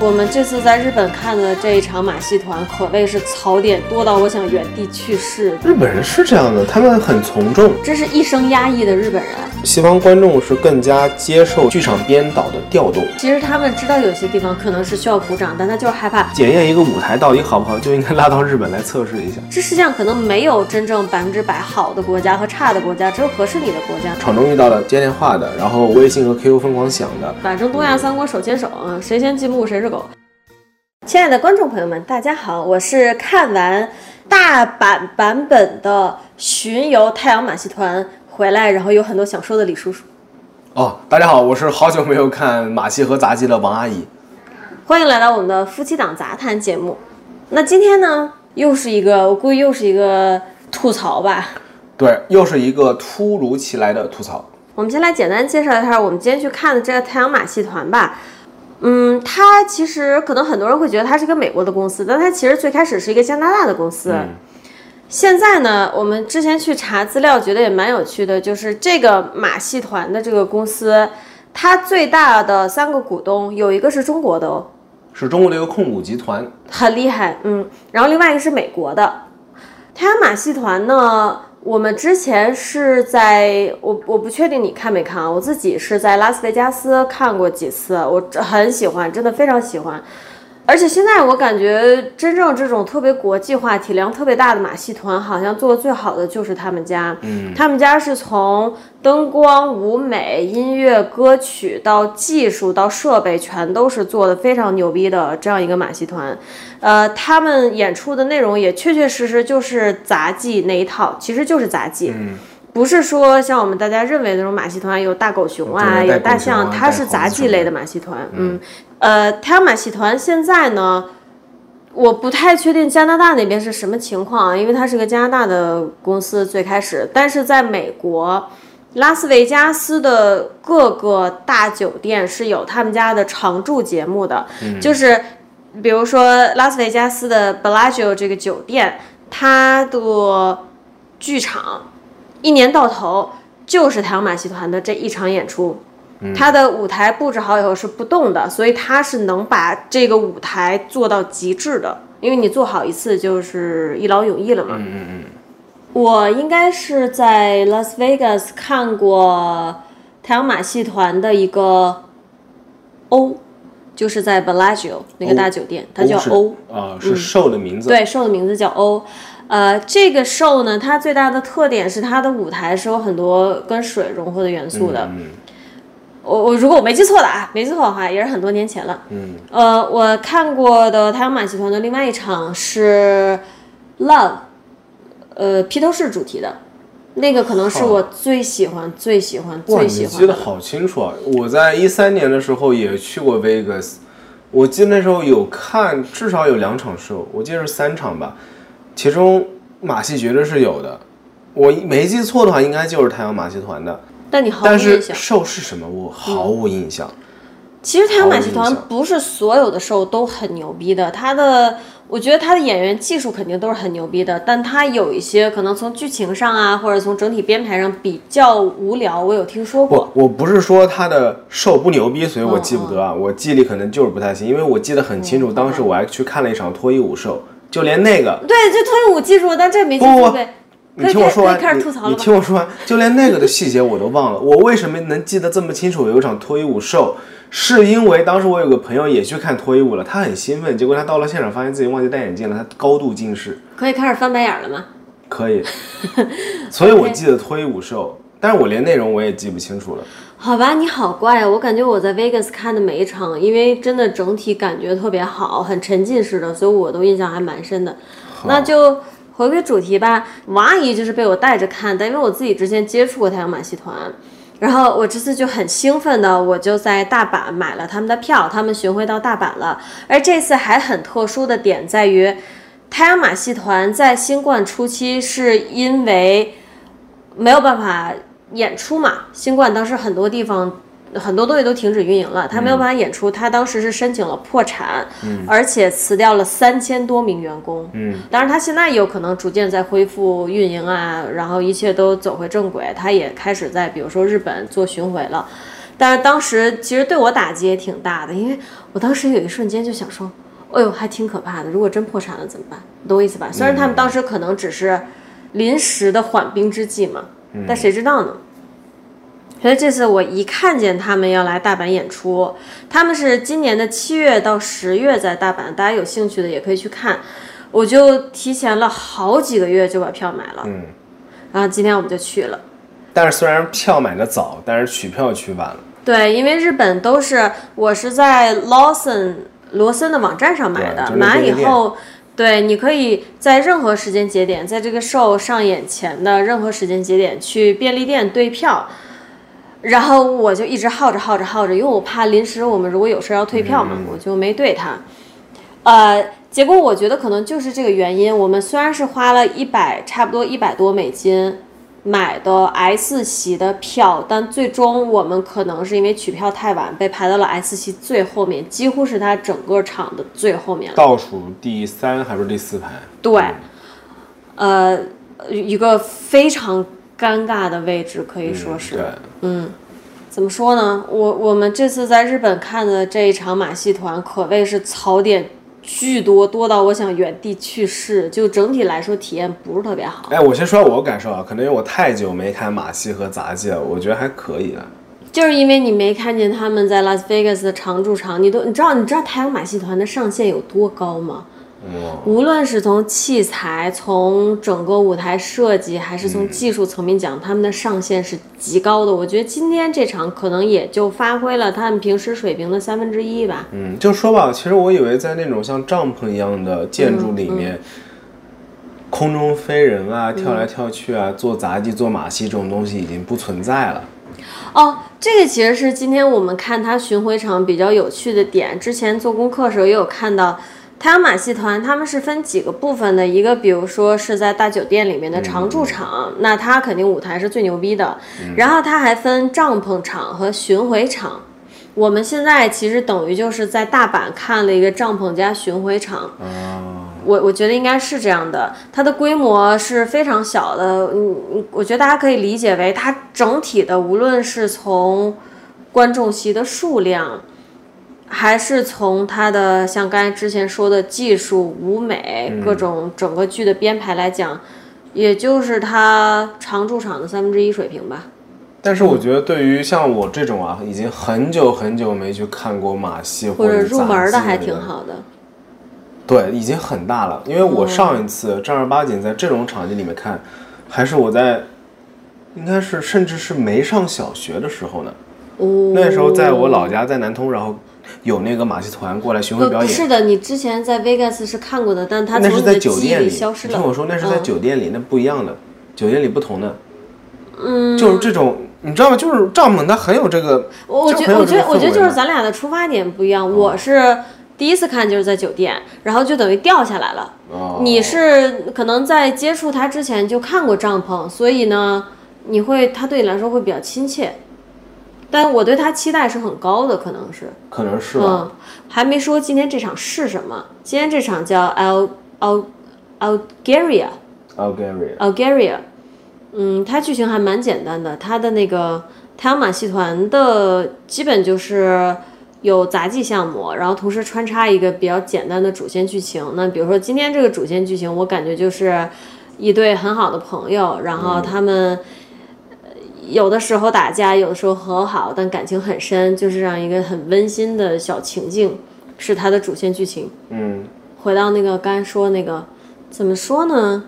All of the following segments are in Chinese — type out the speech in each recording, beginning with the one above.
我们这次在日本看的这一场马戏团，可谓是槽点多到我想原地去世。日本人是这样的，他们很从众，这是一生压抑的日本人。西方观众是更加接受剧场编导的调动。其实他们知道有些地方可能是需要鼓掌，但他就是害怕。检验一个舞台到底好不好，就应该拉到日本来测试一下。这世界上可能没有真正百分之百好的国家和差的国家，只有合适你的国家。场中遇到了接电话的，然后微信和 QQ 疯狂响的。反正东亚三国手牵手啊，谁先进步谁是狗。亲爱的观众朋友们，大家好，我是看完大阪版本的《巡游太阳马戏团》回来，然后有很多想说的李叔叔。哦，大家好，我是好久没有看马戏和杂技的王阿姨。欢迎来到我们的夫妻档杂谈节目。那今天呢，又是一个，我估计又是一个吐槽吧。对，又是一个突如其来的吐槽。我们先来简单介绍一下我们今天去看的这个太阳马戏团吧。嗯，它其实可能很多人会觉得它是一个美国的公司，但它其实最开始是一个加拿大的公司。现在呢，我们之前去查资料，觉得也蛮有趣的，就是这个马戏团的这个公司，它最大的三个股东有一个是中国的哦，是中国的一个控股集团，很厉害。嗯，然后另外一个是美国的。太阳马戏团呢？我们之前是在我我不确定你看没看啊，我自己是在拉斯维加斯看过几次，我很喜欢，真的非常喜欢。而且现在我感觉，真正这种特别国际化、体量特别大的马戏团，好像做的最好的就是他们家。嗯，他们家是从灯光、舞美、音乐、歌曲到技术到设备，全都是做的非常牛逼的这样一个马戏团。呃，他们演出的内容也确确实实就是杂技那一套，其实就是杂技。嗯，不是说像我们大家认为的那种马戏团有大狗熊啊，有大象，它是杂技类的马戏团。嗯，呃，太阳马戏团现在呢，我不太确定加拿大那边是什么情况啊，因为它是个加拿大的公司最开始，但是在美国拉斯维加斯的各个大酒店是有他们家的常驻节目的，就是比如说拉斯维加斯的 Bellagio 这个酒店，它的剧场。一年到头就是太阳马戏团的这一场演出，它的舞台布置好以后是不动的，所以它是能把这个舞台做到极致的。因为你做好一次就是一劳永逸了嘛。嗯嗯嗯。我应该是在 Las Vegas 看过太阳马戏团的一个 O，就是在 Bellagio 那个大酒店，它叫 O 啊，是 show 的名字。对，show 的名字叫 O。呃，这个 show 呢，它最大的特点是它的舞台是有很多跟水融合的元素的。嗯我我如果我没记错的啊，没记错的话，也是很多年前了。嗯。呃，我看过的太阳马戏团的另外一场是 Love，呃，披头士主题的，那个可能是我最喜欢、最喜欢、最喜欢你记得好清楚啊！我在一三年的时候也去过 Vegas，我记得那时候有看至少有两场 show，我记得是三场吧。其中马戏绝对是有的，我没记错的话，应该就是太阳马戏团的。但你毫无印象。show 是什么，我毫无印象。其实太阳马戏团不是所有的 show 都很牛逼的，他的我觉得他的演员技术肯定都是很牛逼的，但他有一些可能从剧情上啊，或者从整体编排上比较无聊，我有听说过。我我不是说他的 show 不牛逼，所以我记不得啊，我记忆力可能就是不太行，因为我记得很清楚，当时我还去看了一场脱衣舞 show，就连那个对，这脱衣舞记住了，但这没记不不住呗。你听我说完，你你吐槽了吧？听我说完，就连那个的细节我都忘了。我为什么能记得这么清楚？有一场脱衣舞 show，是因为当时我有个朋友也去看脱衣舞了，他很兴奋，结果他到了现场发现自己忘记戴眼镜了，他高度近视。可以开始翻白眼了吗？可以，所以我记得脱衣舞 show，但是我连内容我也记不清楚了。好吧，你好怪啊！我感觉我在 Vegas 看的每一场，因为真的整体感觉特别好，很沉浸式的，所以我都印象还蛮深的。那就回归主题吧。王阿姨就是被我带着看，的因为我自己之前接触过太阳马戏团，然后我这次就很兴奋的，我就在大阪买了他们的票，他们巡回到大阪了。而这次还很特殊的点在于，太阳马戏团在新冠初期是因为没有办法演出嘛，新冠当时很多地方很多东西都停止运营了，他没有办法演出，他当时是申请了破产，而且辞掉了三千多名员工。嗯，当然他现在有可能逐渐在恢复运营啊，然后一切都走回正轨，他也开始在比如说日本做巡回了。但是当时其实对我打击也挺大的，因为我当时有一瞬间就想说，哎呦，还挺可怕的。如果真破产了怎么办？懂我意思吧？虽然他们当时可能只是临时的缓兵之计嘛，但谁知道呢？所以这次我一看见他们要来大阪演出，他们是今年的七月到十月在大阪，大家有兴趣的也可以去看。我就提前了好几个月就把票买了，嗯，然后今天我们就去了。但是虽然票买的早，但是取票取晚了。对，因为日本都是我是在 Lawson 罗森的网站上买的，买完以后，对，你可以在任何时间节点，在这个 show 上演前的任何时间节点去便利店兑票。然后我就一直耗着耗着耗着，因为我怕临时我们如果有事要退票嘛，我就没兑它。呃，结果我觉得可能就是这个原因，我们虽然是花了一百差不多一百多美金买的 S 席的票，但最终我们可能是因为取票太晚，被排到了 S 席最后面，几乎是它整个场的最后面了，倒数第三还是第四排？对，呃，一个非常。尴尬的位置可以说是，嗯，怎么说呢？我我们这次在日本看的这一场马戏团可谓是槽点巨多，多到我想原地去世。就整体来说，体验不是特别好。哎，我先说下我感受啊，可能因为我太久没看马戏和杂技了，我觉得还可以啊。就是因为你没看见他们在拉斯维加斯的常驻场，你都你知道你知道太阳马戏团的上限有多高吗？无论是从器材、从整个舞台设计，还是从技术层面讲，他们的上限是极高的。我觉得今天这场可能也就发挥了他们平时水平的三分之一吧。嗯，就说吧，其实我以为在那种像帐篷一样的建筑里面，空中飞人啊、跳来跳去啊、做杂技、做马戏这种东西已经不存在了。哦，这个其实是今天我们看他巡回场比较有趣的点。之前做功课的时候也有看到。太阳马戏团他们是分几个部分的，一个比如说是在大酒店里面的常驻场，那它肯定舞台是最牛逼的。然后它还分帐篷场和巡回场。我们现在其实等于就是在大阪看了一个帐篷加巡回场。我我觉得应该是这样的，它的规模是非常小的。嗯，我觉得大家可以理解为它整体的，无论是从观众席的数量。还是从它的像刚才之前说的技术、舞美各种整个剧的编排来讲，也就是它常驻场的三分之一水平吧。但是我觉得，对于像我这种啊，已经很久很久没去看过马戏或者入门的，还挺好的。对，已经很大了。因为我上一次正儿八经在这种场景里面看，还是我在应该是甚至是没上小学的时候呢。哦。那时候在我老家，在南通，然后。有那个马戏团过来巡回表演，是的，你之前在 Vegas 是看过的，但他那是在酒店里消失了。听我说，那是在酒店里，那不一样的，酒店里不同的。嗯，就是这种，你知道吗？就是帐篷，它很有这个。我觉得，我觉得，我觉得就是咱俩的出发点不一样。我是第一次看就是在酒店，然后就等于掉下来了。哦。你是可能在接触它之前就看过帐篷，所以呢，你会它对你来说会比较亲切。但我对他期待是很高的，可能是，可能是吧。嗯，还没说今天这场是什么。今天这场叫 Al Al Algeria，Algeria Algeria。嗯，它剧情还蛮简单的。它的那个太阳马戏团的基本就是有杂技项目，然后同时穿插一个比较简单的主线剧情。那比如说今天这个主线剧情，我感觉就是一对很好的朋友，然后他们。有的时候打架，有的时候和好，但感情很深，就是这样一个很温馨的小情境，是它的主线剧情。嗯，回到那个刚才说那个，怎么说呢？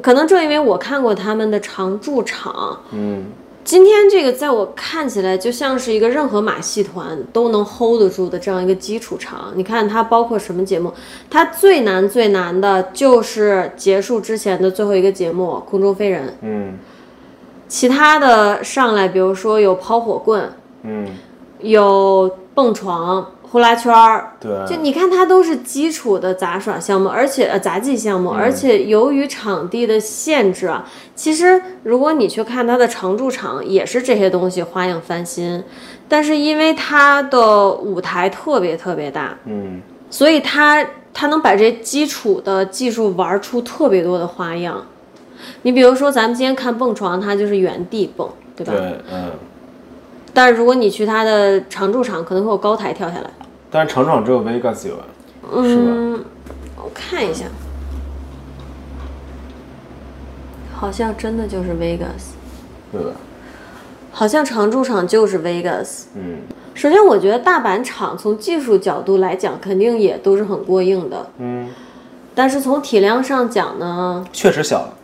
可能正因为我看过他们的常驻场，嗯，今天这个在我看起来就像是一个任何马戏团都能 hold 得住的这样一个基础场。你看它包括什么节目？它最难最难的就是结束之前的最后一个节目——空中飞人。嗯。其他的上来，比如说有抛火棍，嗯，有蹦床、呼啦圈儿，对，就你看它都是基础的杂耍项目，而且呃杂技项目，而且由于场地的限制啊，其实如果你去看它的常驻场，也是这些东西花样翻新，但是因为它的舞台特别特别大，嗯，所以它它能把这基础的技术玩出特别多的花样。你比如说，咱们今天看蹦床，它就是原地蹦，对吧？对，嗯。但是如果你去它的常驻场，可能会有高台跳下来。但是常驻场只有 Vegas 有啊，是吧？我看一下，好像真的就是 Vegas，对吧？好像常驻场就是 Vegas。嗯，首先，我觉得大阪场从技术角度来讲，肯定也都是很过硬的。嗯，但是从体量上讲呢，确实小了。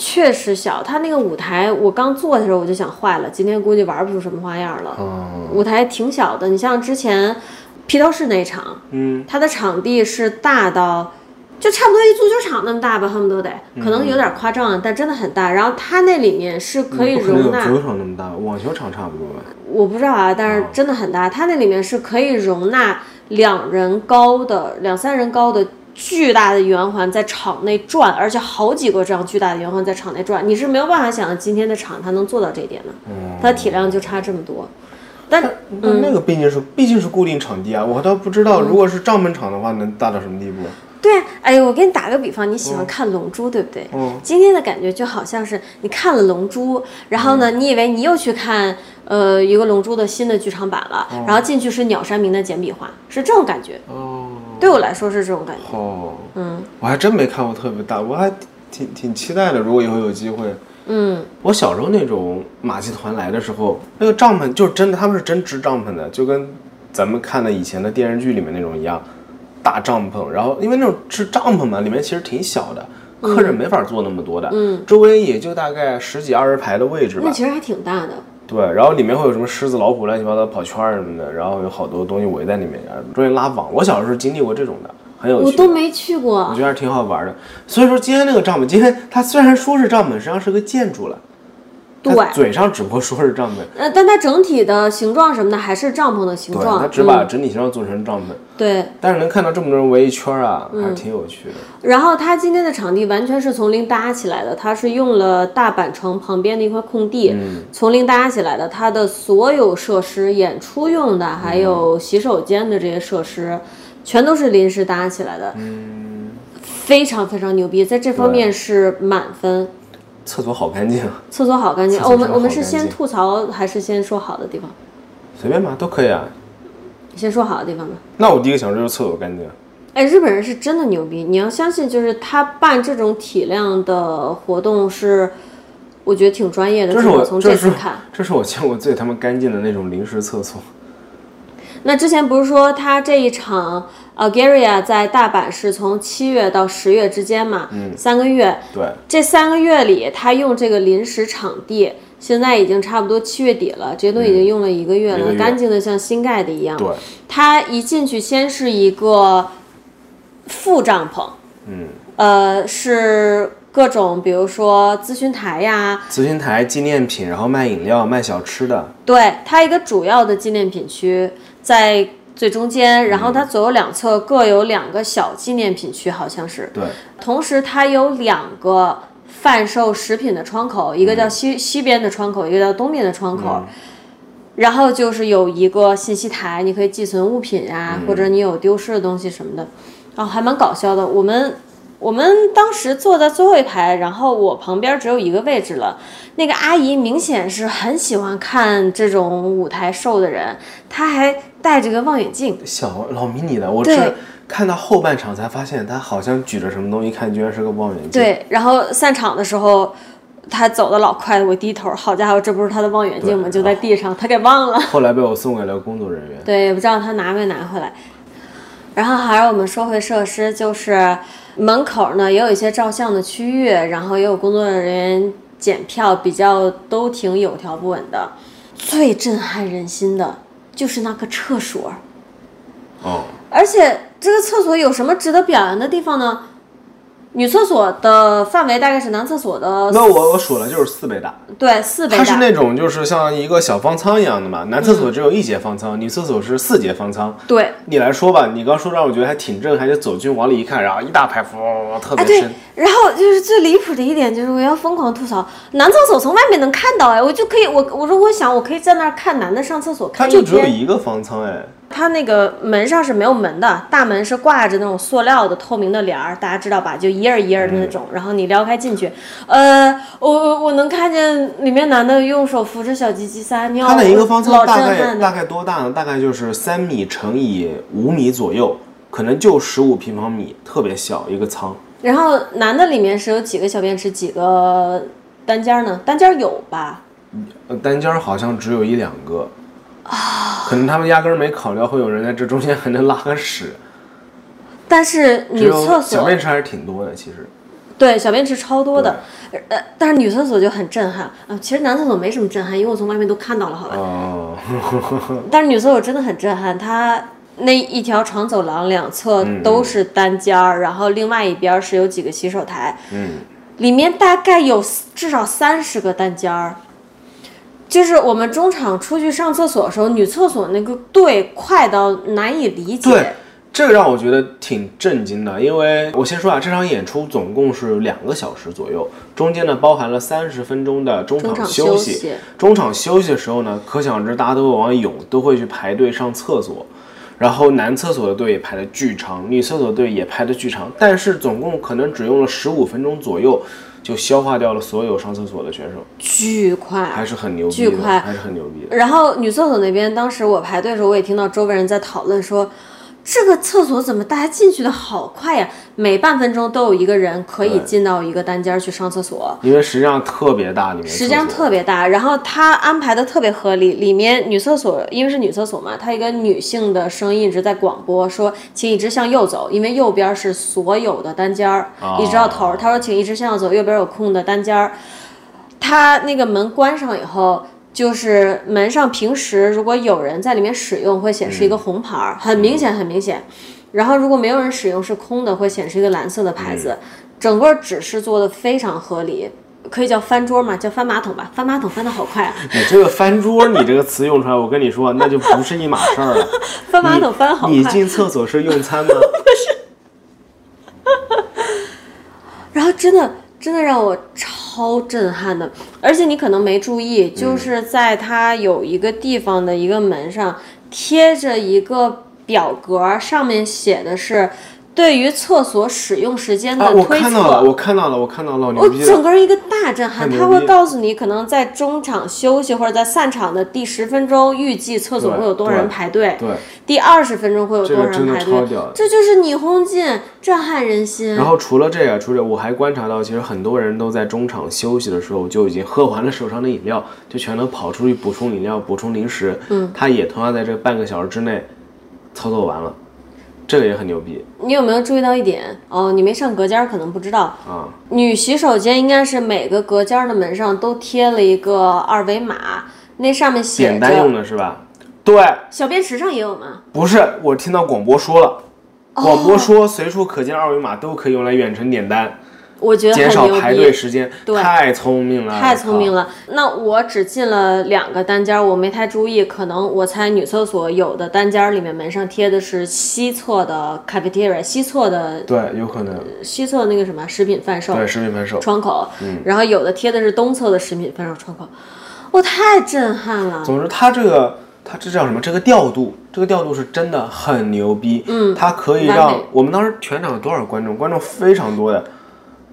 确实小，他那个舞台，我刚坐的时候我就想坏了，今天估计玩不出什么花样了。嗯，舞台挺小的，你像之前披头士那场，嗯，它的场地是大到，就差不多一足球场那么大吧，恨不得得，可能有点夸张，但真的很大。然后它那里面是可以容纳，足球场那么大，网球场差不多吧？我不知道啊，但是真的很大。它那里面是可以容纳两人高的、两三人高的。巨大的圆环在场内转，而且好几个这样巨大的圆环在场内转，你是没有办法想象今天的场它能做到这一点的。嗯，它体量就差这么多。但但那个毕竟是毕竟是固定场地啊，我倒不知道如果是帐篷场的话能大到什么地步。对，哎我给你打个比方，你喜欢看《龙珠》对不对？嗯。今天的感觉就好像是你看了《龙珠》，然后呢，你以为你又去看呃一个《龙珠》的新的剧场版了，然后进去是鸟山明的简笔画，是这种感觉。哦。对我来说是这种感觉。哦，嗯，我还真没看过特别大，我还挺挺期待的。如果以后有机会，嗯，我小时候那种马戏团来的时候，那个帐篷就是真的，他们是真支帐篷的，就跟咱们看的以前的电视剧里面那种一样，大帐篷。然后因为那种是帐篷嘛，里面其实挺小的，客人没法坐那么多的，嗯，周围也就大概十几二十排的位置吧。那其实还挺大的。对，然后里面会有什么狮子、老虎、乱七八糟跑圈什么的，然后有好多东西围在里面，中间拉网。我小时候经历过这种的，很有趣。我都没去过，我觉得还挺好玩的。所以说今天那个帐篷，今天它虽然说是帐篷，实际上是个建筑了。对，嘴上只不过说是帐篷，呃，但它整体的形状什么的还是帐篷的形状。它只把整体形状做成帐篷。对。但是能看到这么多人围一圈啊，还是挺有趣的。然后它今天的场地完全是从零搭起来的，它是用了大阪城旁边的一块空地，从零搭起来的。它的所有设施，演出用的，还有洗手间的这些设施，全都是临时搭起来的。嗯。非常非常牛逼，在这方面是满分。厕所好干净，厕所好干净。我们我们是先吐槽还是先说好的地方？随便吧，都可以啊。先说好的地方吧。那我第一个想说就是厕所干净。哎，日本人是真的牛逼，你要相信，就是他办这种体量的活动是，我觉得挺专业的。这是我从这次看，这是我见过最他妈干净的那种临时厕所。那之前不是说他这一场？呃，Garia 在大阪是从七月到十月之间嘛，嗯，三个月。对，这三个月里，他用这个临时场地，现在已经差不多七月底了，这些都已经用了一个月了，干净的像新盖的一样。对，他一进去，先是一个副帐篷，嗯，呃，是各种，比如说咨询台呀，咨询台、纪念品，然后卖饮料、卖小吃的。对，它一个主要的纪念品区在。最中间，然后它左右两侧各有两个小纪念品区，好像是。对。同时，它有两个贩售食品的窗口，一个叫西西边的窗口，一个叫东边的窗口。然后就是有一个信息台，你可以寄存物品啊，或者你有丢失的东西什么的，然后还蛮搞笑的。我们。我们当时坐在最后一排，然后我旁边只有一个位置了。那个阿姨明显是很喜欢看这种舞台秀的人，她还戴着个望远镜，小老迷你的。我是看到后半场才发现，她好像举着什么东西，看居然是个望远镜。对，然后散场的时候，她走的老快，我低头，好家伙，这不是她的望远镜吗？就在地上，她给忘了。后来被我送给了工作人员。对，也不知道她拿没拿回来。然后还是我们说回设施，就是。门口呢也有一些照相的区域，然后也有工作人员检票，比较都挺有条不紊的。最震撼人心的就是那个厕所，哦，而且这个厕所有什么值得表扬的地方呢？女厕所的范围大概是男厕所的，那我我数了就是四倍大，对，四倍大。它是那种就是像一个小方舱一样的嘛，男厕所只有一节方舱，女厕所是四节方舱。对，你来说吧，你刚说让我觉得还挺震撼，就走进往里一看，然后一大排，哇，特别深。然后就是最离谱的一点就是我要疯狂吐槽，男厕所从外面能看到哎，我就可以我我如果想我可以在那儿看男的上厕所，看它就只有一个方舱哎。它那个门上是没有门的，大门是挂着那种塑料的透明的帘儿，大家知道吧？就一页一页的那种，然后你撩开进去，呃，我我我能看见里面男的用手扶着小鸡鸡撒尿，它的一个方舱大概大概多大呢？大概就是三米乘以五米左右，可能就十五平方米，特别小一个舱。然后男的里面是有几个小便池，几个单间儿呢？单间儿有吧？呃单间儿好像只有一两个，可能他们压根儿没考虑到会有人在这中间还能拉个屎。但是女厕所小便池还是挺多的，其实。对小便池超多的，呃，但是女厕所就很震撼啊、其实男厕所没什么震撼，因为我从外面都看到了，好吧？哦，但是女厕所真的很震撼，它那一条长走廊两侧嗯都是单间儿，然后另外一边是有几个洗手台，嗯，里面大概有至少三十个单间儿。就是我们中场出去上厕所的时候，女厕所那个队快到难以理解。对，这个让我觉得挺震惊的，因为我先说啊，这场演出总共是两个小时左右，中间呢包含了三十分钟的中中场休息中场休息的时候呢，可想而知大家都会往涌，都会去排队上厕所。然后男厕所的队也排的巨长，女厕所队也排的巨长，但是总共可能只用了十五分钟左右，就消化掉了所有上厕所的选手，巨快，还是很牛巨快。还是很牛逼的。然后女厕所那边，当时我排队的时候，我也听到周围人在讨论说，这个厕所怎么大家进去的好快呀？每半分钟都有一个人可以进到一个单间儿去上厕所。因为实际上特别大，里面实际上特别大，然后他安排的特别合理。里面女厕所因为是女厕所嘛，它一个女性的声音一直在广播说，请一直向右走，因为右边是所有的单间儿，哦一直到头儿。他说请一直向右走，右边有空的单间儿。他那个门关上以后，就是门上平时如果有人在里面使用，会显示一个红牌儿，很明显，很明显。然后如果没有人使用是空的，会显示一个蓝色的牌子。整个指示做的非常合理，可以叫翻桌嘛，叫翻马桶吧，翻马桶翻的好快啊，你这个翻桌，你这个词用出来，我跟你说，那就不是一码事儿了。翻马桶翻好快。你进厕所是用餐吗？不是 然后真的真的让我超震撼的，而且你可能没注意，就是在它有一个地方的一个门上贴着一个表格，上面写的是对于厕所使用时间的啊，我看到了，我看到了，我看到了，我！整个人一个大震撼，他会告诉你，可能在中场休息或者在散场的第十分钟，预计厕所会有多少人排队，对，第二十分钟会有多少人排队，超屌。这就是你轰进，震撼人心。然后除了这个，除了我还观察到，其实很多人都在中场休息的时候就已经喝完了手上的饮料，就全都跑出去补充饮料、补充零食。嗯，他也同样在这半个小时之内操作完了，这个也很牛逼你有没有注意到一点？哦，你没上隔间儿，可能不知道。啊！女洗手间应该是每个隔间儿的门上都贴了一个二维码，那上面写简单用。的是吧？对，小便池上也有吗？不是，我听到广播说了，广播说随处可见二维码都可以用来远程点单，我觉得减很牛少排队逼，时间，对太聪明了，太聪明了。那我只进了两个单间儿，我没太注意，可能我猜女厕所有的单间儿里面门上贴的是西侧的 cafeteria，西侧的对，有可能，西侧那个什么食品贩售对，食品贩售。窗口，然后有的贴的是东侧的食品贩售窗口，我太震撼了。总之，它这个，它这叫什么？这个调度，这个调度是真的很牛逼。嗯，它可以让我们当时全场有多少观众？观众非常多的，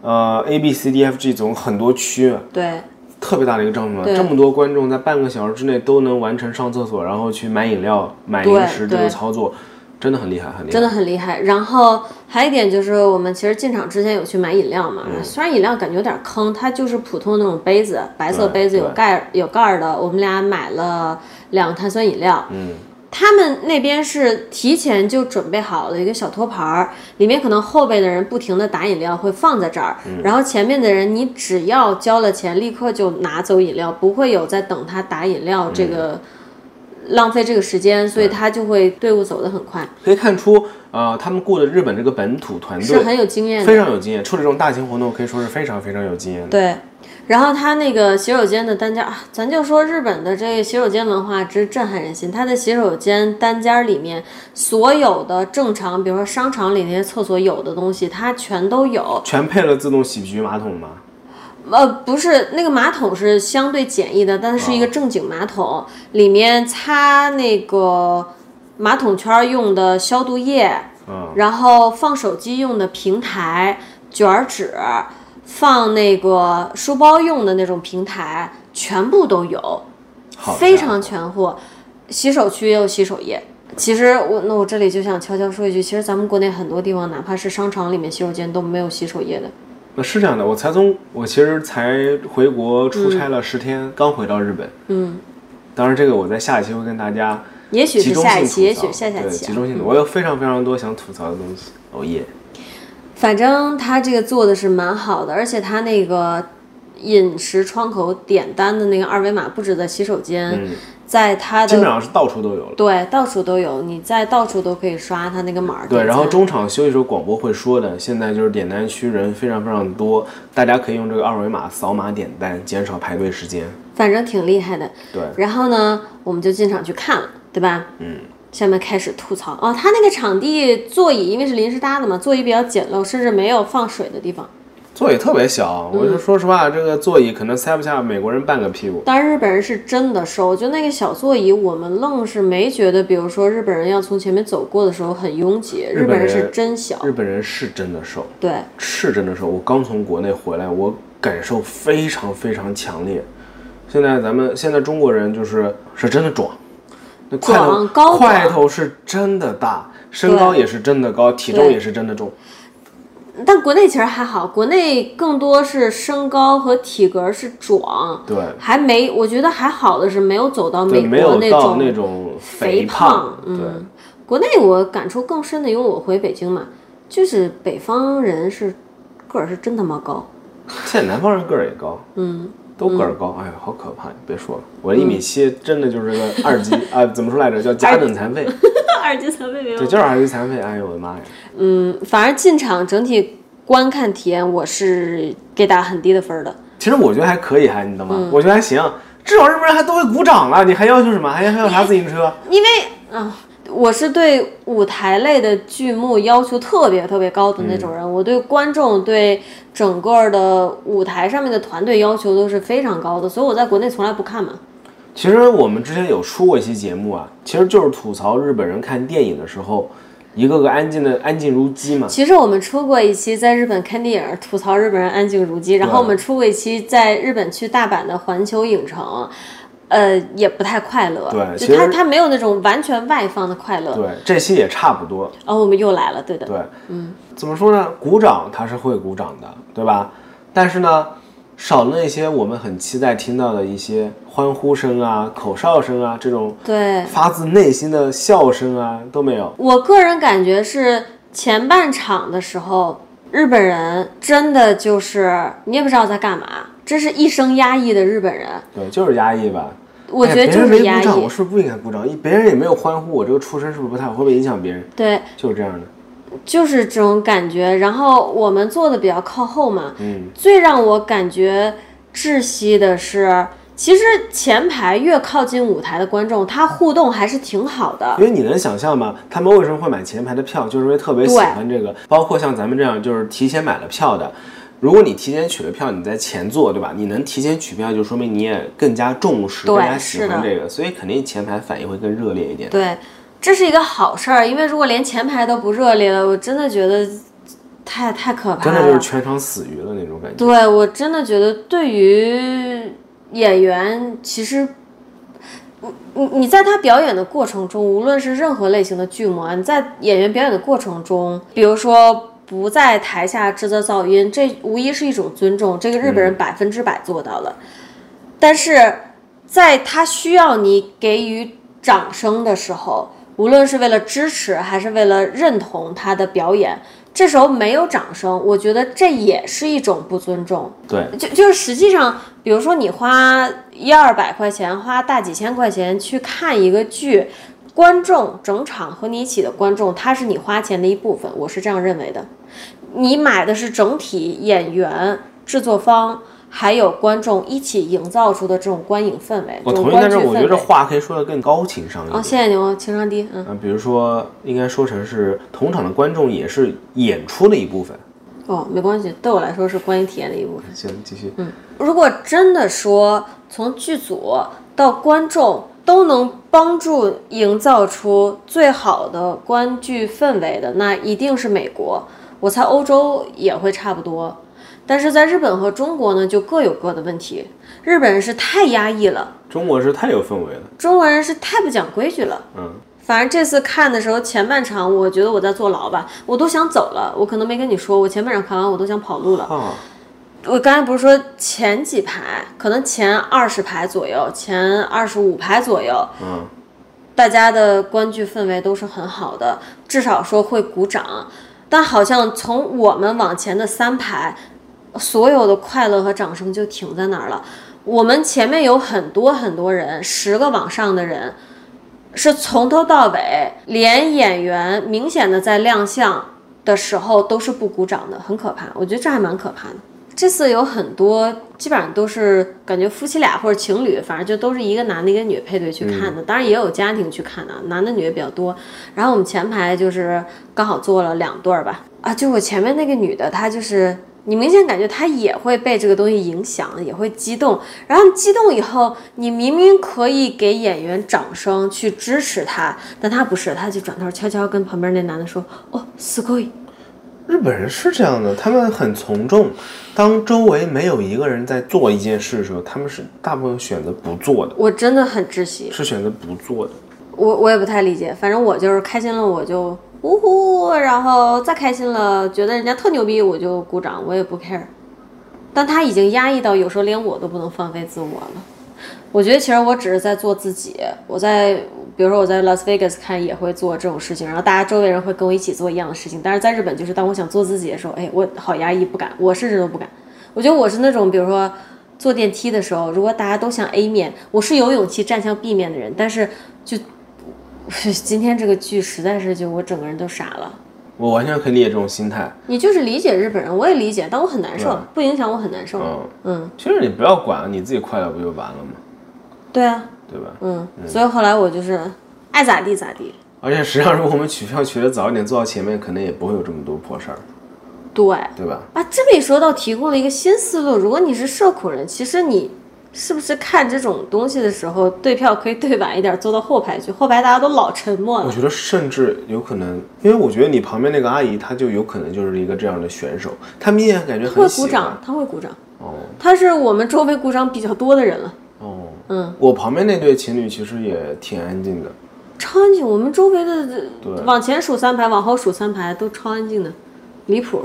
呃，A B C D F G 总共很多区，对，特别大的一个帐篷，对这么多观众在半个小时之内都能完成上厕所，然后去买饮料、买零食这个操作，真的很厉害，很厉害。真的很厉害。然后还有一点就是，我们其实进场之前有去买饮料嘛，嗯虽然饮料感觉有点坑，它就是普通的那种杯子，白色杯子有盖儿有盖儿的。我们俩买了两个碳酸饮料，嗯，他们那边是提前就准备好了一个小托盘儿，里面可能后边的人不停的打饮料会放在这儿，嗯然后前面的人你只要交了钱，立刻就拿走饮料，不会有在等他打饮料这个。浪费这个时间，所以他就会队伍走得很快，可以看出，呃，他们雇的日本这个本土团队是很有经验的。非常有经验，处理这种大型活动可以说是非常非常有经验的。对，然后他那个洗手间的单间啊，咱就说日本的这个洗手间文化之震撼人心。它的洗手间单间里面所有的正常，比如说商场里那些厕所有的东西，它全都有。全配了自动洗菊马桶吗？呃，不是，那个马桶是相对简易的，但是是一个正经马桶，里面擦那个马桶圈用的消毒液，嗯，然后放手机用的平台、卷纸，放那个书包用的那种平台，全部都有，非常全乎。洗手区也有洗手液。其实我那我这里就想悄悄说一句，其实咱们国内很多地方，哪怕是商场里面洗手间都没有洗手液的。那是这样的，我才从我其实才回国出差了十天，刚回到日本。嗯，当然这个我在下一期会跟大家，也许是下一期，也许下下期，集中性的，我有非常非常多想吐槽的东西。哦耶！反正他这个做的是蛮好的，而且他那个饮食窗口点单的那个二维码，不止在洗手间。在他的基本上是到处都有了，对，到处都有，你在到处都可以刷他那个码。对，然后中场休息时候广播会说的，现在就是点单区人非常非常多，大家可以用这个二维码扫码点单，减少排队时间。反正挺厉害的。对。然后呢，我们就进场去看了，对吧？嗯。下面开始吐槽哦，他那个场地座椅因为是临时搭的嘛，座椅比较简陋，甚至没有放水的地方。座椅特别小，我就说实话，这个座椅可能塞不下美国人半个屁股。但是日本人是真的瘦，就那个小座椅，我们愣是没觉得，比如说日本人要从前面走过的时候很拥挤。日本人是真小，日本人是真的瘦，对，是真的瘦。我刚从国内回来，我感受非常非常强烈。现在咱们现在中国人就是是真的壮，那块头块头是真的大，身高也是真的高，体重也是真的重。但国内其实还好，国内更多是身高和体格是壮，对，还没我觉得还好的是没有走到美国那种那种肥胖，嗯，国内我感触更深的，因为我回北京嘛，就是北方人是个儿是真他妈高，现在南方人个儿也高，嗯，都个儿高，哎呀，好可怕！别说了，我一米七，真的就是个二级啊，怎么说来着？叫甲等残废。二级残废没有？对，就是二级残废。哎呦我的妈呀！嗯，反正进场整体观看体验，我是给打很低的分的。其实我觉得还可以，还你知道吗？我觉得还行，至少日本人还都会鼓掌了。你还要求什么？还还要啥自行车？因为啊，我是对舞台类的剧目要求特别特别高的那种人。我对观众对整个的舞台上面的团队要求都是非常高的，所以我在国内从来不看嘛。其实我们之前有出过一期节目啊，其实就是吐槽日本人看电影的时候，一个个安静的安静如鸡嘛。其实我们出过一期在日本看电影吐槽日本人安静如鸡，然后我们出过一期在日本去大阪的环球影城，呃，也不太快乐。对，就他他没有那种完全外放的快乐。对，这期也差不多。哦，我们又来了，对的。对，嗯，怎么说呢？鼓掌他是会鼓掌的，对吧？但是呢。少了那些我们很期待听到的一些欢呼声啊、口哨声啊，这种对发自内心的笑声啊都没有。我个人感觉是前半场的时候，日本人真的就是你也不知道在干嘛，这是一生压抑的日本人。对，就是压抑吧。我觉得就是压抑。我是不是不应该鼓掌？别人也没有欢呼，我这个出身是不是不太好？会不会影响别人？对，就是这样的。就是这种感觉，然后我们坐的比较靠后嘛。嗯。最让我感觉窒息的是，其实前排越靠近舞台的观众，他互动还是挺好的。因为你能想象吗？他们为什么会买前排的票？就是因为特别喜欢这个。包括像咱们这样，就是提前买了票的。如果你提前取了票，你在前座，对吧？你能提前取票，就说明你也更加重视、更加喜欢这个，所以肯定前排反应会更热烈一点。对。这是一个好事儿，因为如果连前排都不热烈了，我真的觉得太太可怕了。真的就是全场死鱼了那种感觉。对我真的觉得，对于演员，其实你你你在他表演的过程中，无论是任何类型的剧目啊，你在演员表演的过程中，比如说不在台下制造噪音，这无疑是一种尊重，这个日本人百分之百做到了。但是在他需要你给予掌声的时候，无论是为了支持还是为了认同他的表演，这时候没有掌声，我觉得这也是一种不尊重。对，就就是实际上，比如说你花一二百块钱，花大几千块钱去看一个剧，观众整场和你一起的观众，他是你花钱的一部分，我是这样认为的。你买的是整体演员、制作方。还有观众一起营造出的这种观影氛围，我同意，但是我觉得这话可以说的更高情商一点。哦，谢谢你，我情商低。嗯，比如说，应该说成是同场的观众也是演出的一部分。哦，没关系，对我来说是观影体验的一部分。行，继续。嗯，如果真的说从剧组到观众都能帮助营造出最好的观剧氛围的，那一定是美国。我猜欧洲也会差不多，但是在日本和中国呢，就各有各的问题。日本人是太压抑了，中国是太有氛围了，中国人是太不讲规矩了。嗯，反正这次看的时候，前半场我觉得我在坐牢吧，我都想走了。我可能没跟你说，我前半场看完我都想跑路了。啊，我刚才不是说前几排，可能前二十排左右，前二十五排左右，嗯，大家的观剧氛围都是很好的，至少说会鼓掌。但好像从我们往前的三排，所有的快乐和掌声就停在那儿了。我们前面有很多很多人，十个往上的人，是从头到尾，连演员明显的在亮相的时候都是不鼓掌的，很可怕。我觉得这还蛮可怕的。这次有很多，基本上都是感觉夫妻俩或者情侣，反正就都是一个男的，一个女配对去看的。当然也有家庭去看的，男的女的比较多。然后我们前排就是刚好坐了两对儿吧，啊，就我前面那个女的，她就是你明显感觉她也会被这个东西影响，也会激动。然后激动以后，你明明可以给演员掌声去支持他，但她不是，她就转头悄悄跟旁边那男的说：“哦，すごい。”日本人是这样的，他们很从众。 当周围没有一个人在做一件事的时候，他们是大部分选择不做的，我真的很窒息。是选择不做的。我我也不太理解，反正我就是开心了我就呜呼，然后再开心了，觉得人家特牛逼我就鼓掌，我也不 care。但他已经压抑到有时候连我都不能放飞自我了。我觉得其实我只是在做自己，我在比如说我在 Las Vegas 看也会做这种事情，然后大家周围人会跟我一起做一样的事情。但是在日本就是当我想做自己的时候，哎，我好压抑，不敢，我甚至都不敢。我觉得我是那种比如说坐电梯的时候，如果大家都向 A 面，我是有勇气站向 B 面的人，但是就 今天这个剧实在是就我整个人都傻了。我完全可以理解这种心态。你就是理解日本人，我也理解，但我很难受，不影响我很难受。嗯嗯，其实你不要管，你自己快乐不就完了吗？对啊，对吧？嗯，所以后来我就是爱咋地咋地。而且实际上，如果我们取票取的早一点，坐到前面，可能也不会有这么多破事儿，对对吧？啊，这么一说，倒提供了一个新思路。如果你是社恐人，其实你是不是看这种东西的时候，对票可以对晚一点，坐到后排去？后排大家都老沉默了。我觉得甚至有可能，因为我觉得你旁边那个阿姨，她就有可能就是一个这样的选手，她明显感觉很喜欢。鼓掌，她会鼓掌，哦她是我们周围鼓掌比较多的人了。哦，嗯，我旁边那对情侣其实也挺安静的。超安静，我们周围的对往前数三排，往后数三排都超安静的，离谱。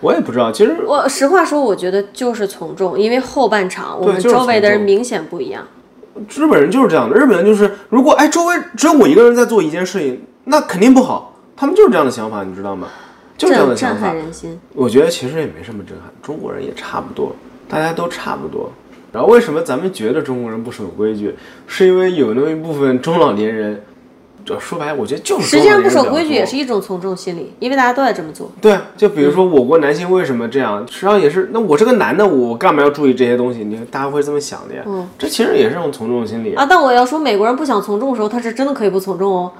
我也不知道，其实我实话说，我觉得就是从众，因为后半场我们周围的人明显不一样。日本人就是这样的。日本人就是，如果哎周围只有我一个人在做一件事情，那肯定不好。他们就是这样的想法，你知道吗？就是这样的想法。震撼人心。我觉得其实也没什么震撼，中国人也差不多，大家都差不多。然后为什么咱们觉得中国人不守规矩，是因为有那么一部分中老年人，这说白了，我觉得就是实际上不守规矩也是一种从众心理，因为大家都在这么做。对，就比如说我国男性为什么这样，实际上也是，那我这个男的，我干嘛要注意这些东西？你大家会这么想的呀？嗯，这其实也是一种从众心理。啊，但我要说，美国人不想从众的时候，他是真的可以不从众哦，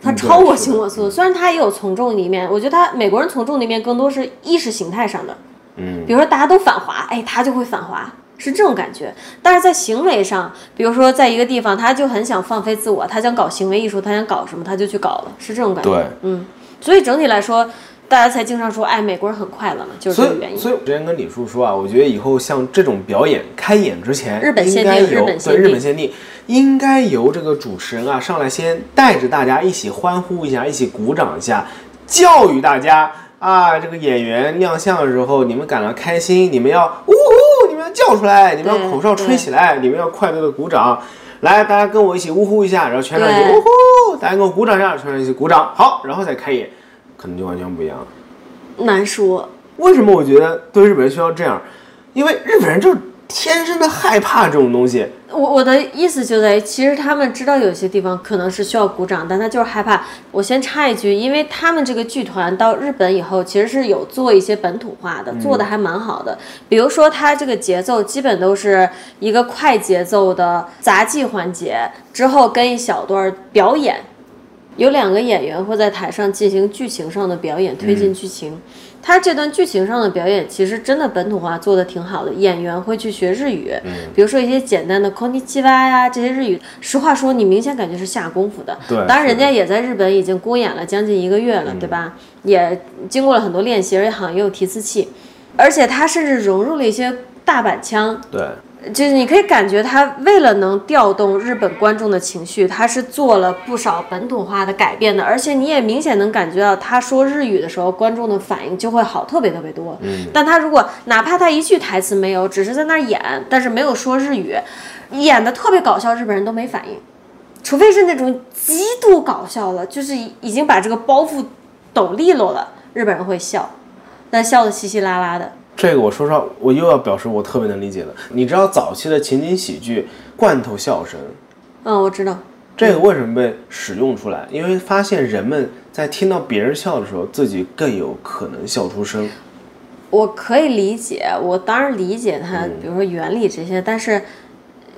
他超我行我素。虽然他也有从众的一面，我觉得他美国人从众的一面更多是意识形态上的，嗯，比如说大家都反华，哎，他就会反华，是这种感觉。但是在行为上，比如说在一个地方，他就很想放飞自我，他想搞行为艺术，他想搞什么他就去搞了，是这种感觉。对，嗯，所以整体来说，大家才经常说，哎，美国人很快乐嘛，就是这个原因。所以我之前跟李叔说啊，我觉得以后像这种表演开演之前，日本限应该由定日本限对日本先定，应该由这个主持人啊上来先带着大家一起欢呼一下，一起鼓掌一下，教育大家啊，这个演员亮相的时候，你们感到开心，你们要呜呼，你们要叫出来，你们要口哨吹起来，你们要快乐的鼓掌。来，大家跟我一起呜呼一下，然后全场一起呜呼，大家跟我鼓掌一下，全场一起鼓掌，好，然后再开演，可能就完全不一样了。难说，为什么我觉得对日本人需要这样？因为日本人就是天生的害怕这种东西。我我的意思就在于，其实他们知道有些地方可能是需要鼓掌，但他就是害怕。我先插一句，因为他们这个剧团到日本以后，其实是有做一些本土化的，做的还蛮好的。比如说，他这个节奏基本都是一个快节奏的杂技环节，之后跟一小段表演。有两个演员会在台上进行剧情上的表演，推进剧情。他这段剧情上的表演其实真的本土化做的挺好的，演员会去学日语，比如说一些简单的 konnichiwa 呀这些日语，实话说你明显感觉是下功夫的。对，当然人家也在日本已经公演了将近一个月了，对吧？也经过了很多练习，而且好像也有提词器，而且他甚至融入了一些大阪腔。对。就是你可以感觉他为了能调动日本观众的情绪，他是做了不少本土化的改变的，而且你也明显能感觉到他说日语的时候，观众的反应就会好特别特别多。嗯，但他如果哪怕他一句台词没有，只是在那儿演，但是没有说日语，演的特别搞笑，日本人都没反应，除非是那种极度搞笑了，就是已经把这个包袱抖利落了，日本人会笑，但笑的稀稀拉拉的。这个我说实话，我又要表示我特别能理解了。你知道早期的情景喜剧罐头笑声，嗯，我知道这个为什么被使用出来，因为发现人们在听到别人笑的时候，自己更有可能笑出声。我可以理解，我当然理解它，比如说原理这些，但是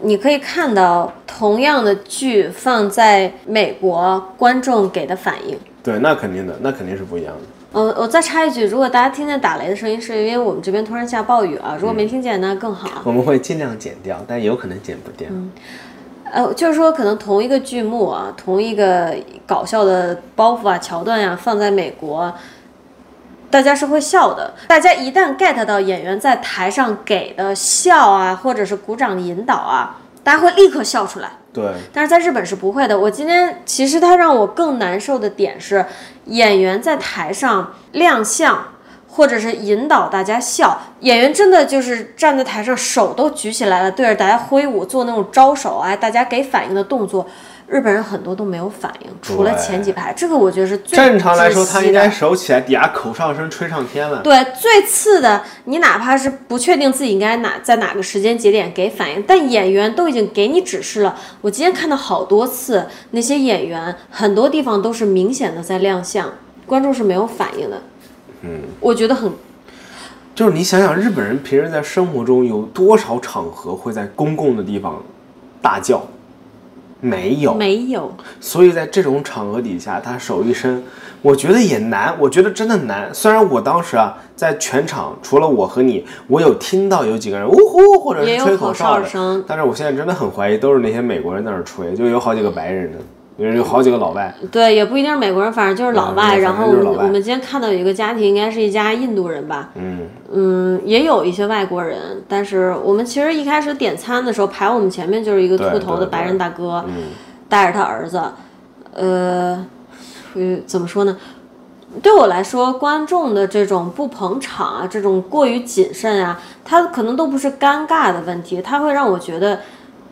你可以看到同样的剧放在美国，观众给的反应，对，那肯定的，那肯定是不一样的。呃，我再插一句，如果大家听见打雷的声音，是因为我们这边突然下暴雨啊。如果没听见，那更好。我们会尽量剪掉，但有可能剪不掉。呃，就是说，可能同一个剧目啊，同一个搞笑的包袱啊、桥段呀，放在美国，大家是会笑的。大家一旦 get 到演员在台上给的笑啊，或者是鼓掌引导啊，大家会立刻笑出来。对，但是在日本是不会的。我今天其实他让我更难受的点是，演员在台上亮相，或者是引导大家笑，演员真的就是站在台上，手都举起来了，对着大家挥舞，做那种招手哎，大家给反应的动作。日本人很多都没有反应，除了前几排，这个我觉得是最正常来说，他应该手起来，底下口哨声吹上天了。对，最次的，你哪怕是不确定自己应该哪在哪个时间节点给反应，但演员都已经给你指示了。我今天看到好多次，那些演员很多地方都是明显的在亮相，观众是没有反应的。嗯，我觉得很，就是你想想，日本人平时在生活中有多少场合会在公共的地方大叫？没有，没有。所以在这种场合底下，他手一伸，我觉得也难，我觉得真的难。虽然我当时啊，在全场除了我和你，我有听到有几个人呜呼，或者是吹口哨声，但是我现在真的很怀疑，都是那些美国人在那吹，就有好几个白人的。有好几个老外，对，也不一定是美国人，反正就是老外。然后我们我们今天看到有一个家庭，应该是一家印度人吧？嗯嗯，也有一些外国人。但是我们其实一开始点餐的时候，排我们前面就是一个秃头的白人大哥，带着他儿子。呃，呃，怎么说呢？对我来说，观众的这种不捧场啊，这种过于谨慎啊，他可能都不是尴尬的问题，他会让我觉得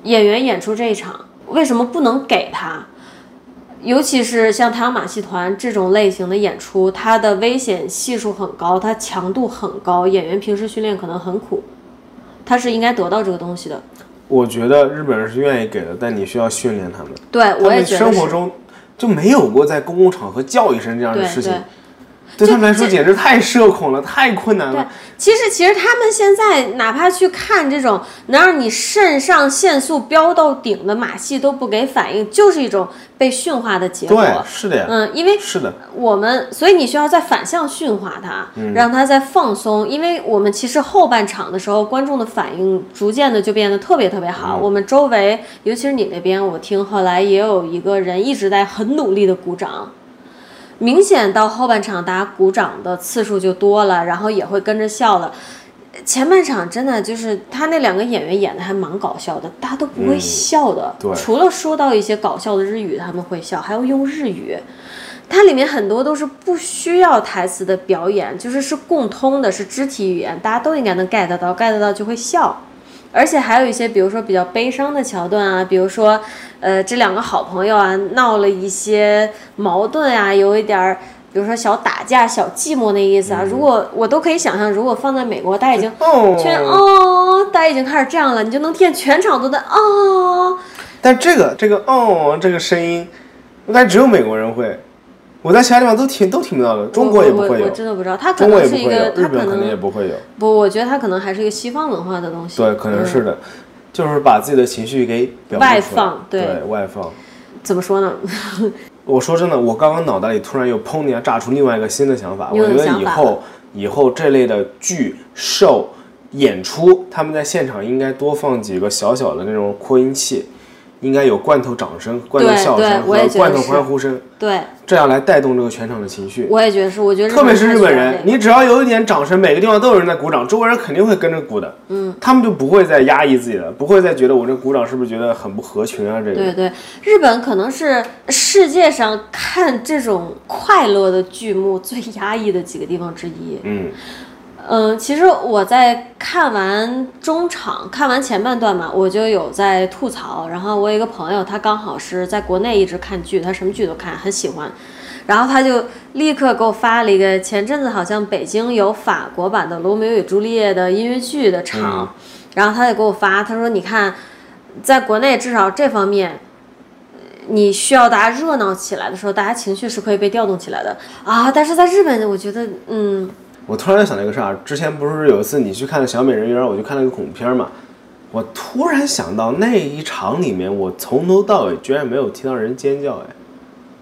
演员演出这一场。为什么不能给他？尤其是像太阳马戏团这种类型的演出，它的危险系数很高，它强度很高，演员平时训练可能很苦，他是应该得到这个东西的。我觉得日本人是愿意给的，但你需要训练他们。对，我也觉得。生活中就没有过在公共场合叫一声这样的事情。对他们来说简直太社恐了，太困难了。对，其实其实他们现在哪怕去看这种能让你肾上腺素飙到顶的马戏都不给反应，就是一种被驯化的结果。对，是的呀。嗯，因为是的，我们所以你需要在反向驯化它，让它在放松。因为我们其实后半场的时候，观众的反应逐渐的就变得特别特别好。我们周围，尤其是你那边，我听后来也有一个人一直在很努力的鼓掌。明显到后半场，大家鼓掌的次数就多了，然后也会跟着笑了。前半场真的就是他那两个演员演的还蛮搞笑的，大家都不会笑的。对，除了说到一些搞笑的日语，他们会笑，还要用日语。它里面很多都是不需要台词的表演，就是是共通的，是肢体语言，大家都应该能 get 到，get 到就会笑。而且还有一些，比如说比较悲伤的桥段啊，比如说，呃，这两个好朋友啊闹了一些矛盾啊，有一点儿，比如说小打架、小寂寞那意思啊。如果我都可以想象，如果放在美国，大家已经全哦，大家已经开始这样了，你就能听见全场都在哦。但这个这个哦这个声音，应该只有美国人会。我在其他地方都听都听不到的，中国也不会有。我真的不知道，它可能是一个，日本可能也不会有。不，我觉得它可能还是一个西方文化的东西。对，可能是的，就是把自己的情绪给表外放，对外放。怎么说呢？我说真的，我刚刚脑袋里突然又砰一下炸出另外一个新的想法，我觉得以后以后这类的剧、show、演出，他们在现场应该多放几个小小的那种扩音器。应该有罐头掌声、罐头笑声和罐头欢呼声，对，这样来带动这个全场的情绪。我也觉得是，我觉得特别是日本人，你只要有一点掌声，每个地方都有人在鼓掌，中国人肯定会跟着鼓的。嗯，他们就不会再压抑自己了，不会再觉得我这鼓掌是不是觉得很不合群啊？这个。对对，日本可能是世界上看这种快乐的剧目最压抑的几个地方之一。嗯。嗯，其实我在看完中场、看完前半段嘛，我就有在吐槽。然后我有一个朋友，他刚好是在国内一直看剧，他什么剧都看，很喜欢。然后他就立刻给我发了一个，前阵子好像北京有法国版的《罗密欧与朱丽叶》的音乐剧的场，然后他就给我发，他说：“你看，在国内至少这方面，你需要大家热闹起来的时候，大家情绪是可以被调动起来的啊。但是在日本，我觉得，嗯。”我突然想到一个事儿，之前不是有一次你去看了《小美人鱼》，我去看了个恐怖片嘛。我突然想到那一场里面，我从头到尾居然没有听到人尖叫，哎，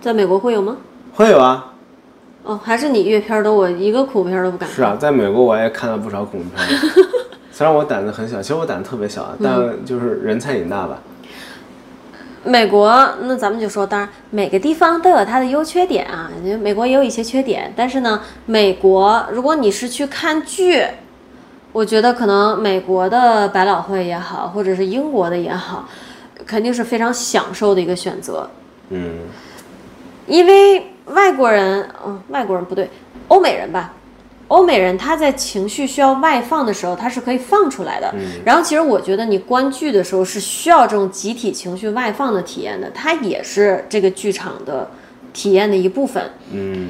在美国会有吗？会有啊。哦，还是你阅片多，我一个恐怖片都不敢。是啊，在美国我也看了不少恐怖片，虽然我胆子很小，其实我胆子特别小，但就是人菜瘾大吧。美国，那咱们就说，当然每个地方都有它的优缺点啊。美国也有一些缺点，但是呢，美国如果你是去看剧，我觉得可能美国的百老汇也好，或者是英国的也好，肯定是非常享受的一个选择。嗯，因为外国人，嗯，外国人不对，欧美人吧。欧美人他在情绪需要外放的时候，他是可以放出来的。然后其实我觉得你观剧的时候是需要这种集体情绪外放的体验的，它也是这个剧场的体验的一部分。嗯，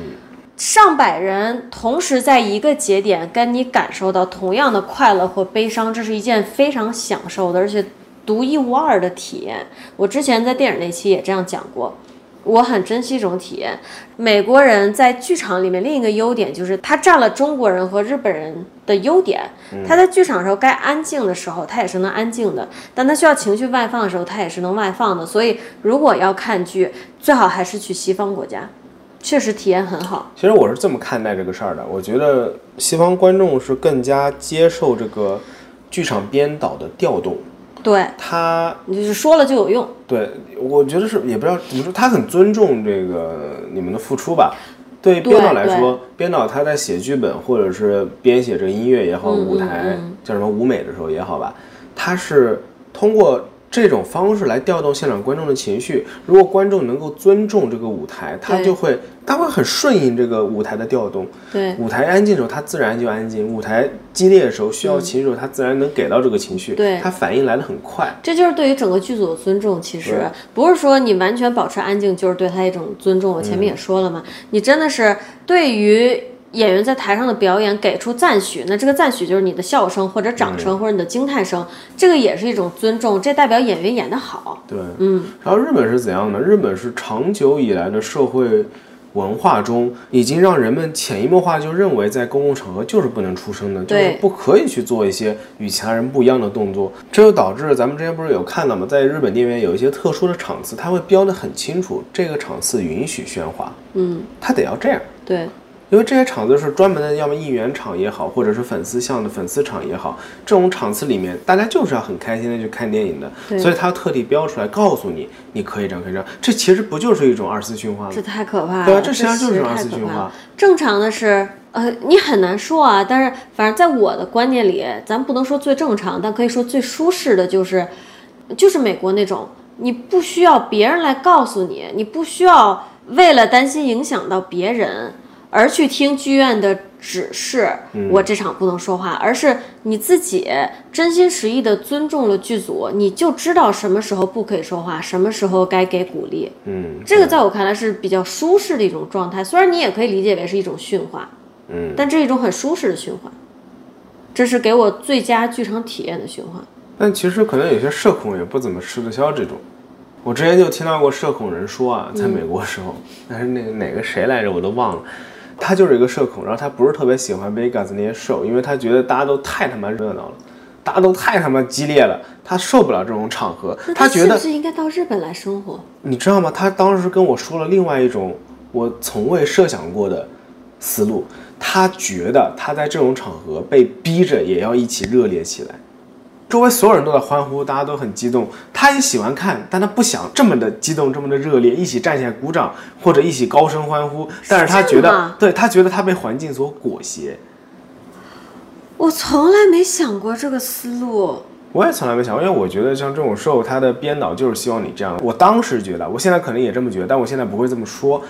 上百人同时在一个节点跟你感受到同样的快乐或悲伤，这是一件非常享受的，而且独一无二的体验。我之前在电影那期也这样讲过。我很珍惜这种体验。美国人在剧场里面另一个优点就是他占了中国人和日本人的优点。他在剧场时候该安静的时候，他也是能安静的；但他需要情绪外放的时候，他也是能外放的。所以，如果要看剧，最好还是去西方国家，确实体验很好。其实我是这么看待这个事儿的，我觉得西方观众是更加接受这个剧场编导的调动。对他，你就是说了就有用。对，我觉得是，也不知道怎么说，他很尊重这个你们的付出吧。对于编导来说，编导他在写剧本或者是编写这个音乐也好，舞台叫什么舞美的时候也好吧，他是通过。这种方式来调动现场观众的情绪，如果观众能够尊重这个舞台，他就会他会很顺应这个舞台的调动。对，舞台安静的时候，他自然就安静；舞台激烈的时候，需要情绪的时候，他自然能给到这个情绪。对，他反应来的很快。这就是对于整个剧组的尊重。其实不是说你完全保持安静就是对他一种尊重。我前面也说了嘛，你真的是对于。演员在台上的表演给出赞许，那这个赞许就是你的笑声或者掌声或者你的惊叹声，这个也是一种尊重，这代表演员演得好。对，嗯。然后日本是怎样的？日本是长久以来的社会文化中，已经让人们潜移默化就认为，在公共场合就是不能出声的，就是不可以去做一些与其他人不一样的动作。这就导致咱们之前不是有看到吗？在日本电影院有一些特殊的场次，它会标得很清楚，这个场次允许喧哗。嗯，它得要这样。对。因为这些场子是专门的，要么应援场也好，或者是粉丝向的粉丝场也好，这种场次里面，大家就是要很开心的去看电影的，所以他特地标出来告诉你，你可以这样，可以这样。这其实不就是一种二次驯化吗？这太可怕了。对啊，这实际上就是二次驯化。正常的是，呃，你很难说啊。但是，反正在我的观念里，咱不能说最正常，但可以说最舒适的就是，就是美国那种，你不需要别人来告诉你，你不需要为了担心影响到别人。而去听剧院的指示，我这场不能说话，而是你自己真心实意的尊重了剧组，你就知道什么时候不可以说话，什么时候该给鼓励。嗯，这个在我看来是比较舒适的一种状态，虽然你也可以理解为是一种驯化，嗯，但这是一种很舒适的驯化，这是给我最佳剧场体验的驯化。但其实可能有些社恐也不怎么吃得消这种。我之前就听到过社恐人说啊，在美国时候，但是那个哪个谁来着我都忘了。他就是一个社恐，然后他不是特别喜欢 Vegas 那些 show，因为他觉得大家都太他妈热闹了，大家都太他妈激烈了，他受不了这种场合，他觉得是应该到日本来生活？你知道吗？他当时跟我说了另外一种我从未设想过的思路，他觉得他在这种场合被逼着也要一起热烈起来。周围所有人都在欢呼，大家都很激动，他也喜欢看，但他不想这么的激动，这么的热烈，一起站起来鼓掌或者一起高声欢呼。但是他觉得，对他觉得他被环境所裹挟。我从来没想过这个思路。我也从来没想过，因为我觉得像这种 show，它的编导就是希望你这样。我当时觉得，我现在可能也这么觉得，但我现在不会这么说。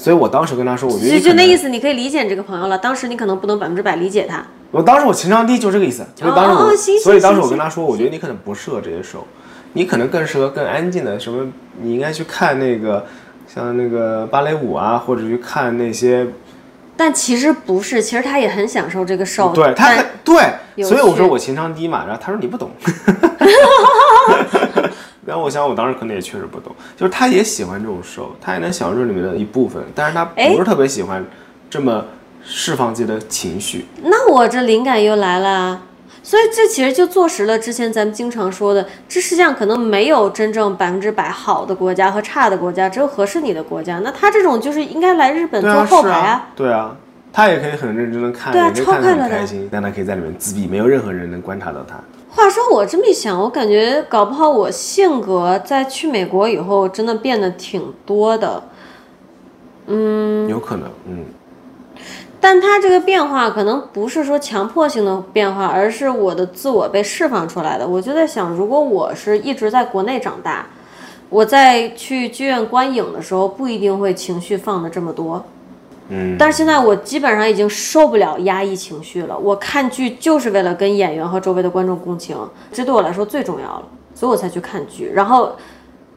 所以我当时跟他说，我觉得就那意思，你可以理解你这个朋友了。当时你可能不能百分之百理解他。我当时我情商低，就这个意思。所以当时我，所以当时我跟他说，我觉得你可能不适合这些手，你可能更适合更安静的什么，你应该去看那个像那个芭蕾舞啊，或者去看那些。但其实不是，其实他也很享受这个 show。对他很对，所以我说我情商低嘛，然后他说你不懂。然后我想我当时可能也确实不懂，就是他也喜欢这种 show，他也能享受这里面的一部分，但是他不是特别喜欢这么。释放自己的情绪，那我这灵感又来了，所以这其实就坐实了之前咱们经常说的，这世界上可能没有真正百分之百好的国家和差的国家，只有合适你的国家。那他这种就是应该来日本做后排啊，对啊，他也可以很认真的看，对啊，超快乐的，开心，但他可以在里面自闭，没有任何人能观察到他。话说我这么一想，我感觉搞不好我性格在去美国以后真的变得挺多的，嗯，有可能，嗯。但他这个变化可能不是说强迫性的变化，而是我的自我被释放出来的。我就在想，如果我是一直在国内长大，我在去剧院观影的时候，不一定会情绪放的这么多。嗯。但是现在我基本上已经受不了压抑情绪了。我看剧就是为了跟演员和周围的观众共情，这对我来说最重要了，所以我才去看剧。然后。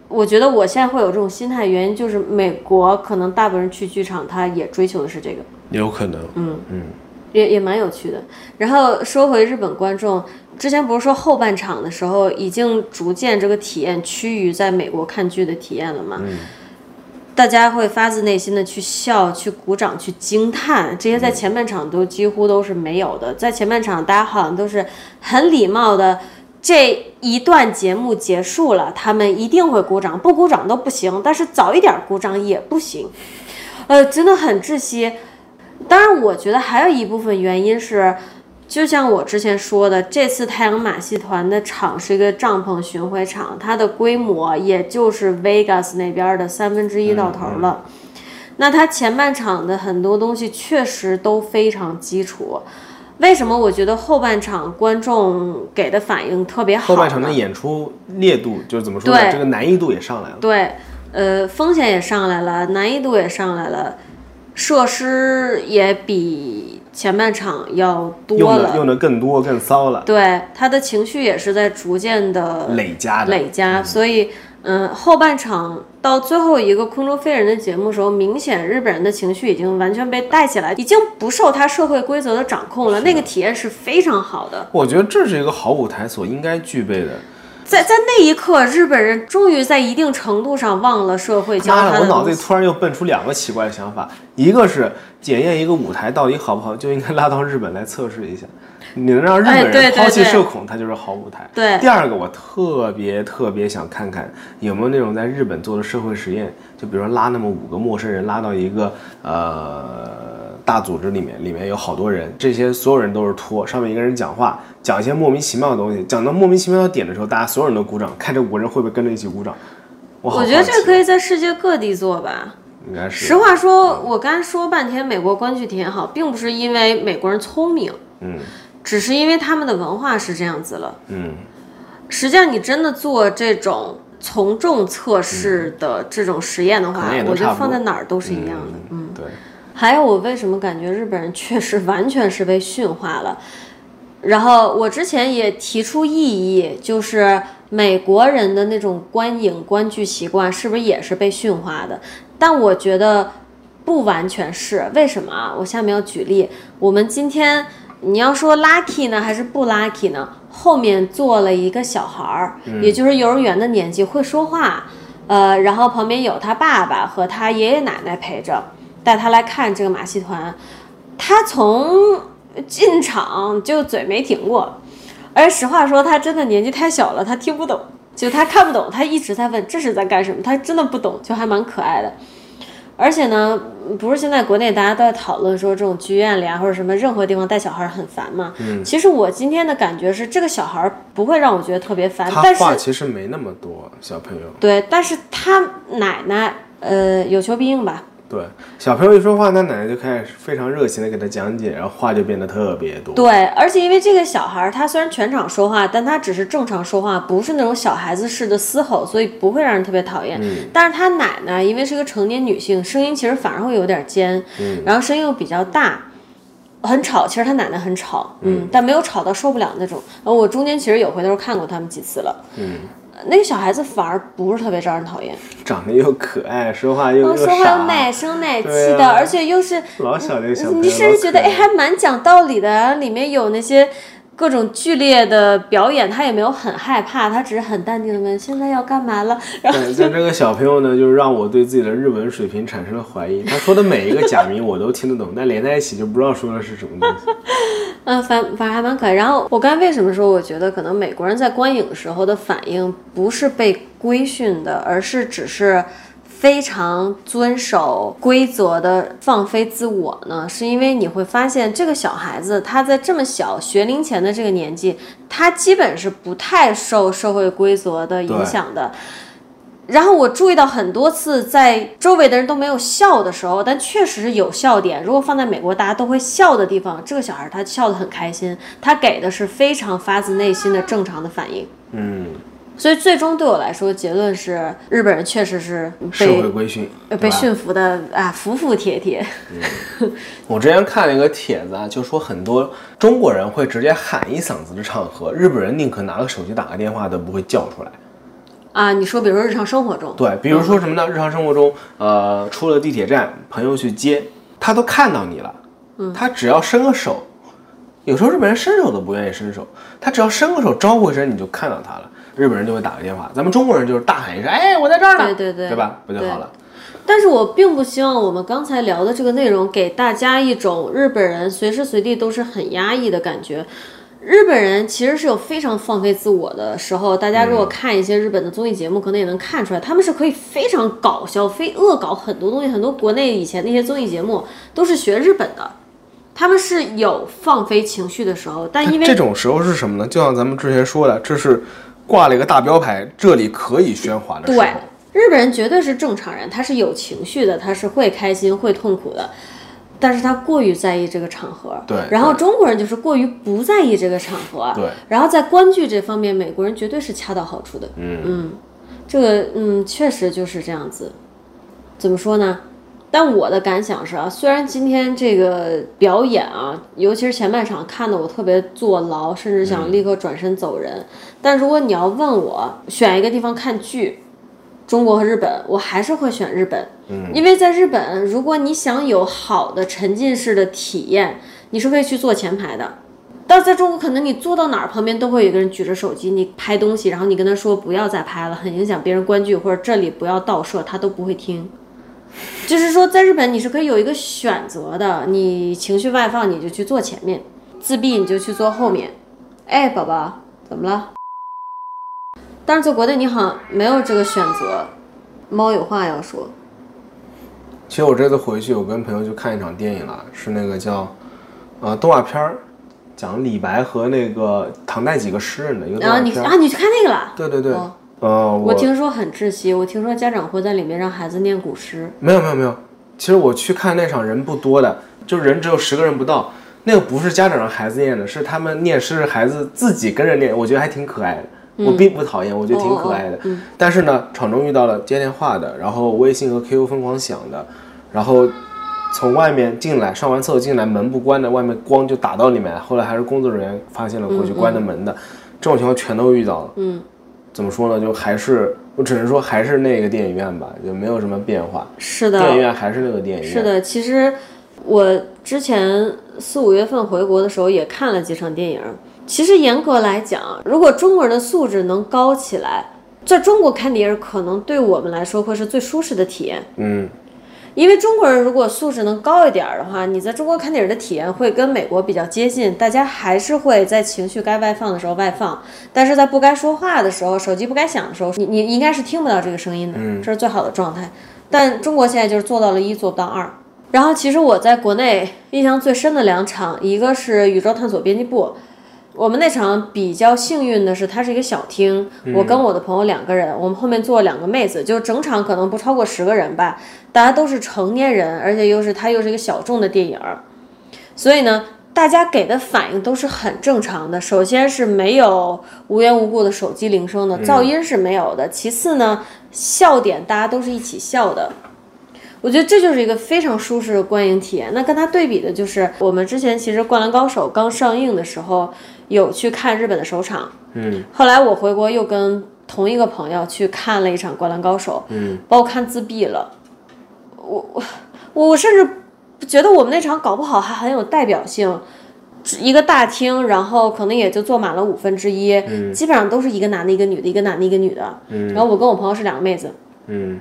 我觉得我现在会有这种心态，原因就是美国可能大部分人去剧场，他也追求的是这个，有可能，嗯嗯，也也蛮有趣的。然后说回日本观众，之前不是说后半场的时候已经逐渐这个体验趋于在美国看剧的体验了吗？嗯，大家会发自内心的去笑、去鼓掌、去惊叹，这些在前半场都几乎都是没有的。在前半场，大家好像都是很礼貌的。这一段节目结束了，他们一定会鼓掌，不鼓掌都不行。但是早一点鼓掌也不行，呃，真的很窒息。当然，我觉得还有一部分原因是，就像我之前说的，这次太阳马戏团的场是一个帐篷巡回场，它的规模也就是 Vegas 那边的三分之一到头了。那它前半场的很多东西确实都非常基础。为什么我觉得后半场观众给的反应特别好？后半场的演出烈度就是怎么说呢？这个难易度也上来了。对，呃，风险也上来了，难易度也上来了，设施也比前半场要多了，用的更多更骚了。对，他的情绪也是在逐渐的累加累加，所以。嗯，后半场到最后一个空中飞人的节目时候，明显日本人的情绪已经完全被带起来，已经不受他社会规则的掌控了。那个体验是非常好的。我觉得这是一个好舞台所应该具备的。在在那一刻，日本人终于在一定程度上忘了社会教他的。我脑子里突然又蹦出两个奇怪的想法，一个是检验一个舞台到底好不好，就应该拉到日本来测试一下。你能让日本人抛弃社恐，它就是好舞台。对，第二个我特别特别想看看有没有那种在日本做的社会实验，就比如说拉那么五个陌生人拉到一个呃大组织里面，里面有好多人，这些所有人都是托，上面一个人讲话，讲一些莫名其妙的东西，讲到莫名其妙的点的时候，大家所有人都鼓掌，看这五个人会不会跟着一起鼓掌。我觉得这可以在世界各地做吧。应该是。实话说，我刚才说半天美国观剧体验好，并不是因为美国人聪明。嗯。只是因为他们的文化是这样子了，嗯，实际上你真的做这种从众测试的这种实验的话，我觉得放在哪儿都是一样的，嗯，对。还有我为什么感觉日本人确实完全是被驯化了？然后我之前也提出异议，就是美国人的那种观影观剧习惯是不是也是被驯化的？但我觉得不完全是，为什么啊？我下面要举例，我们今天。你要说 lucky 呢，还是不 lucky 呢？后面坐了一个小孩儿，也就是幼儿园的年纪，会说话，呃，然后旁边有他爸爸和他爷爷奶奶陪着，带他来看这个马戏团。他从进场就嘴没停过，而实话说，他真的年纪太小了，他听不懂，就他看不懂，他一直在问这是在干什么，他真的不懂，就还蛮可爱的。而且呢，不是现在国内大家都在讨论说这种剧院里啊或者什么任何地方带小孩很烦嘛？嗯，其实我今天的感觉是，这个小孩不会让我觉得特别烦。他话其实没那么多，小朋友。对，但是他奶奶，呃，有求必应吧。对，小朋友一说话，他奶奶就开始非常热情的给他讲解，然后话就变得特别多。对，而且因为这个小孩他虽然全场说话，但他只是正常说话，不是那种小孩子式的嘶吼，所以不会让人特别讨厌。嗯。但是他奶奶因为是个成年女性，声音其实反而会有点尖，嗯，然后声音又比较大，很吵。其实他奶奶很吵，嗯，但没有吵到受不了那种。呃，我中间其实有回头看过他们几次了，嗯。那个小孩子反而不是特别招人讨厌，长得又可爱，说话又说话又奶声奶气的，而且又是老小的小你甚至觉得哎还蛮讲道理的，里面有那些。各种剧烈的表演，他也没有很害怕，他只是很淡定的问：“现在要干嘛了？”然后，像这个小朋友呢，就是让我对自己的日文水平产生了怀疑。他说的每一个假名我都听得懂，但连在一起就不知道说的是什么东西。嗯，反反正还蛮可爱。然后我刚才为什么说我觉得可能美国人在观影时候的反应不是被规训的，而是只是。非常遵守规则的放飞自我呢，是因为你会发现这个小孩子他在这么小学龄前的这个年纪，他基本是不太受社会规则的影响的。然后我注意到很多次，在周围的人都没有笑的时候，但确实是有笑点。如果放在美国，大家都会笑的地方，这个小孩他笑得很开心，他给的是非常发自内心的正常的反应。嗯。所以最终对我来说，结论是日本人确实是社会规训，被驯服的啊，服服帖帖。我之前看了一个帖子啊，就说很多中国人会直接喊一嗓子的场合，日本人宁可拿个手机打个电话都不会叫出来。啊，你说，比如说日常生活中，对，比如说什么呢？日常生活中，呃，出了地铁站，朋友去接，他都看到你了，嗯，他只要伸个手，有时候日本人伸手都不愿意伸手，他只要伸个手招呼一声，你就看到他了。日本人就会打个电话，咱们中国人就是大喊一声，哎，我在这儿呢，对对对，对吧？不就好了？但是我并不希望我们刚才聊的这个内容给大家一种日本人随时随地都是很压抑的感觉。日本人其实是有非常放飞自我的时候，大家如果看一些日本的综艺节目，可能也能看出来，他们是可以非常搞笑、非恶搞很多东西。很多国内以前那些综艺节目都是学日本的，他们是有放飞情绪的时候，但因为这种时候是什么呢？就像咱们之前说的，这是。挂了一个大标牌，这里可以喧哗的。对，日本人绝对是正常人，他是有情绪的，他是会开心会痛苦的，但是他过于在意这个场合。对，然后中国人就是过于不在意这个场合。对，然后在观剧这方面，美国人绝对是恰到好处的。嗯嗯，这个嗯确实就是这样子。怎么说呢？但我的感想是啊，虽然今天这个表演啊，尤其是前半场看的我特别坐牢，甚至想立刻转身走人。但如果你要问我选一个地方看剧，中国和日本，我还是会选日本。嗯，因为在日本，如果你想有好的沉浸式的体验，你是可以去坐前排的。但在中国，可能你坐到哪儿旁边都会有一个人举着手机，你拍东西，然后你跟他说不要再拍了，很影响别人观剧，或者这里不要倒摄，他都不会听。就是说，在日本你是可以有一个选择的，你情绪外放你就去坐前面，自闭你就去坐后面。哎，宝宝，怎么了？但是在国内你好像没有这个选择。猫有话要说。其实我这次回去，我跟朋友去看一场电影了，是那个叫呃动画片儿，讲李白和那个唐代几个诗人的一个动画片。啊，你啊，你去看那个了？对对对。呃，我听说很窒息。我听说家长会在里面让孩子念古诗。没有没有没有，其实我去看那场人不多的，就人只有十个人不到。那个不是家长让孩子念的，是他们念诗，孩子自己跟着念，我觉得还挺可爱的。我并不讨厌，我觉得挺可爱的。但是呢，场中遇到了接电话的，然后微信和 QQ 疯狂响的，然后从外面进来，上完厕所进来，门不关的，外面光就打到里面。后来还是工作人员发现了，过去关的门的，这种情况全都遇到了。嗯。怎么说呢？就还是我只能说还是那个电影院吧，就没有什么变化。是的，电影院还是那个电影院。是的，其实我之前四五月份回国的时候也看了几场电影。其实严格来讲，如果中国人的素质能高起来，在中国看电影可能对我们来说会是最舒适的体验。嗯，因为中国人如果素质能高一点的话，你在中国看电影的体验会跟美国比较接近。大家还是会在情绪该外放的时候外放，但是在不该说话的时候，手机不该响的时候，你你应该是听不到这个声音的，这是最好的状态。但中国现在就是做到了一，做不到二。然后其实我在国内印象最深的两场，一个是宇宙探索编辑部。我们那场比较幸运的是，它是一个小厅，我跟我的朋友两个人，我们后面坐两个妹子，就整场可能不超过十个人吧，大家都是成年人，而且又是它又是一个小众的电影，所以呢，大家给的反应都是很正常的。首先是没有无缘无故的手机铃声的，噪音是没有的。其次呢，笑点大家都是一起笑的。我觉得这就是一个非常舒适的观影体验。那跟它对比的就是，我们之前其实《灌篮高手》刚上映的时候，有去看日本的首场。嗯。后来我回国又跟同一个朋友去看了一场《灌篮高手》。嗯。把我看自闭了。我我我甚至觉得我们那场搞不好还很有代表性。一个大厅，然后可能也就坐满了五分之一。嗯。基本上都是一个男的，一个女的，一个男的，一个女的。嗯。然后我跟我朋友是两个妹子。嗯。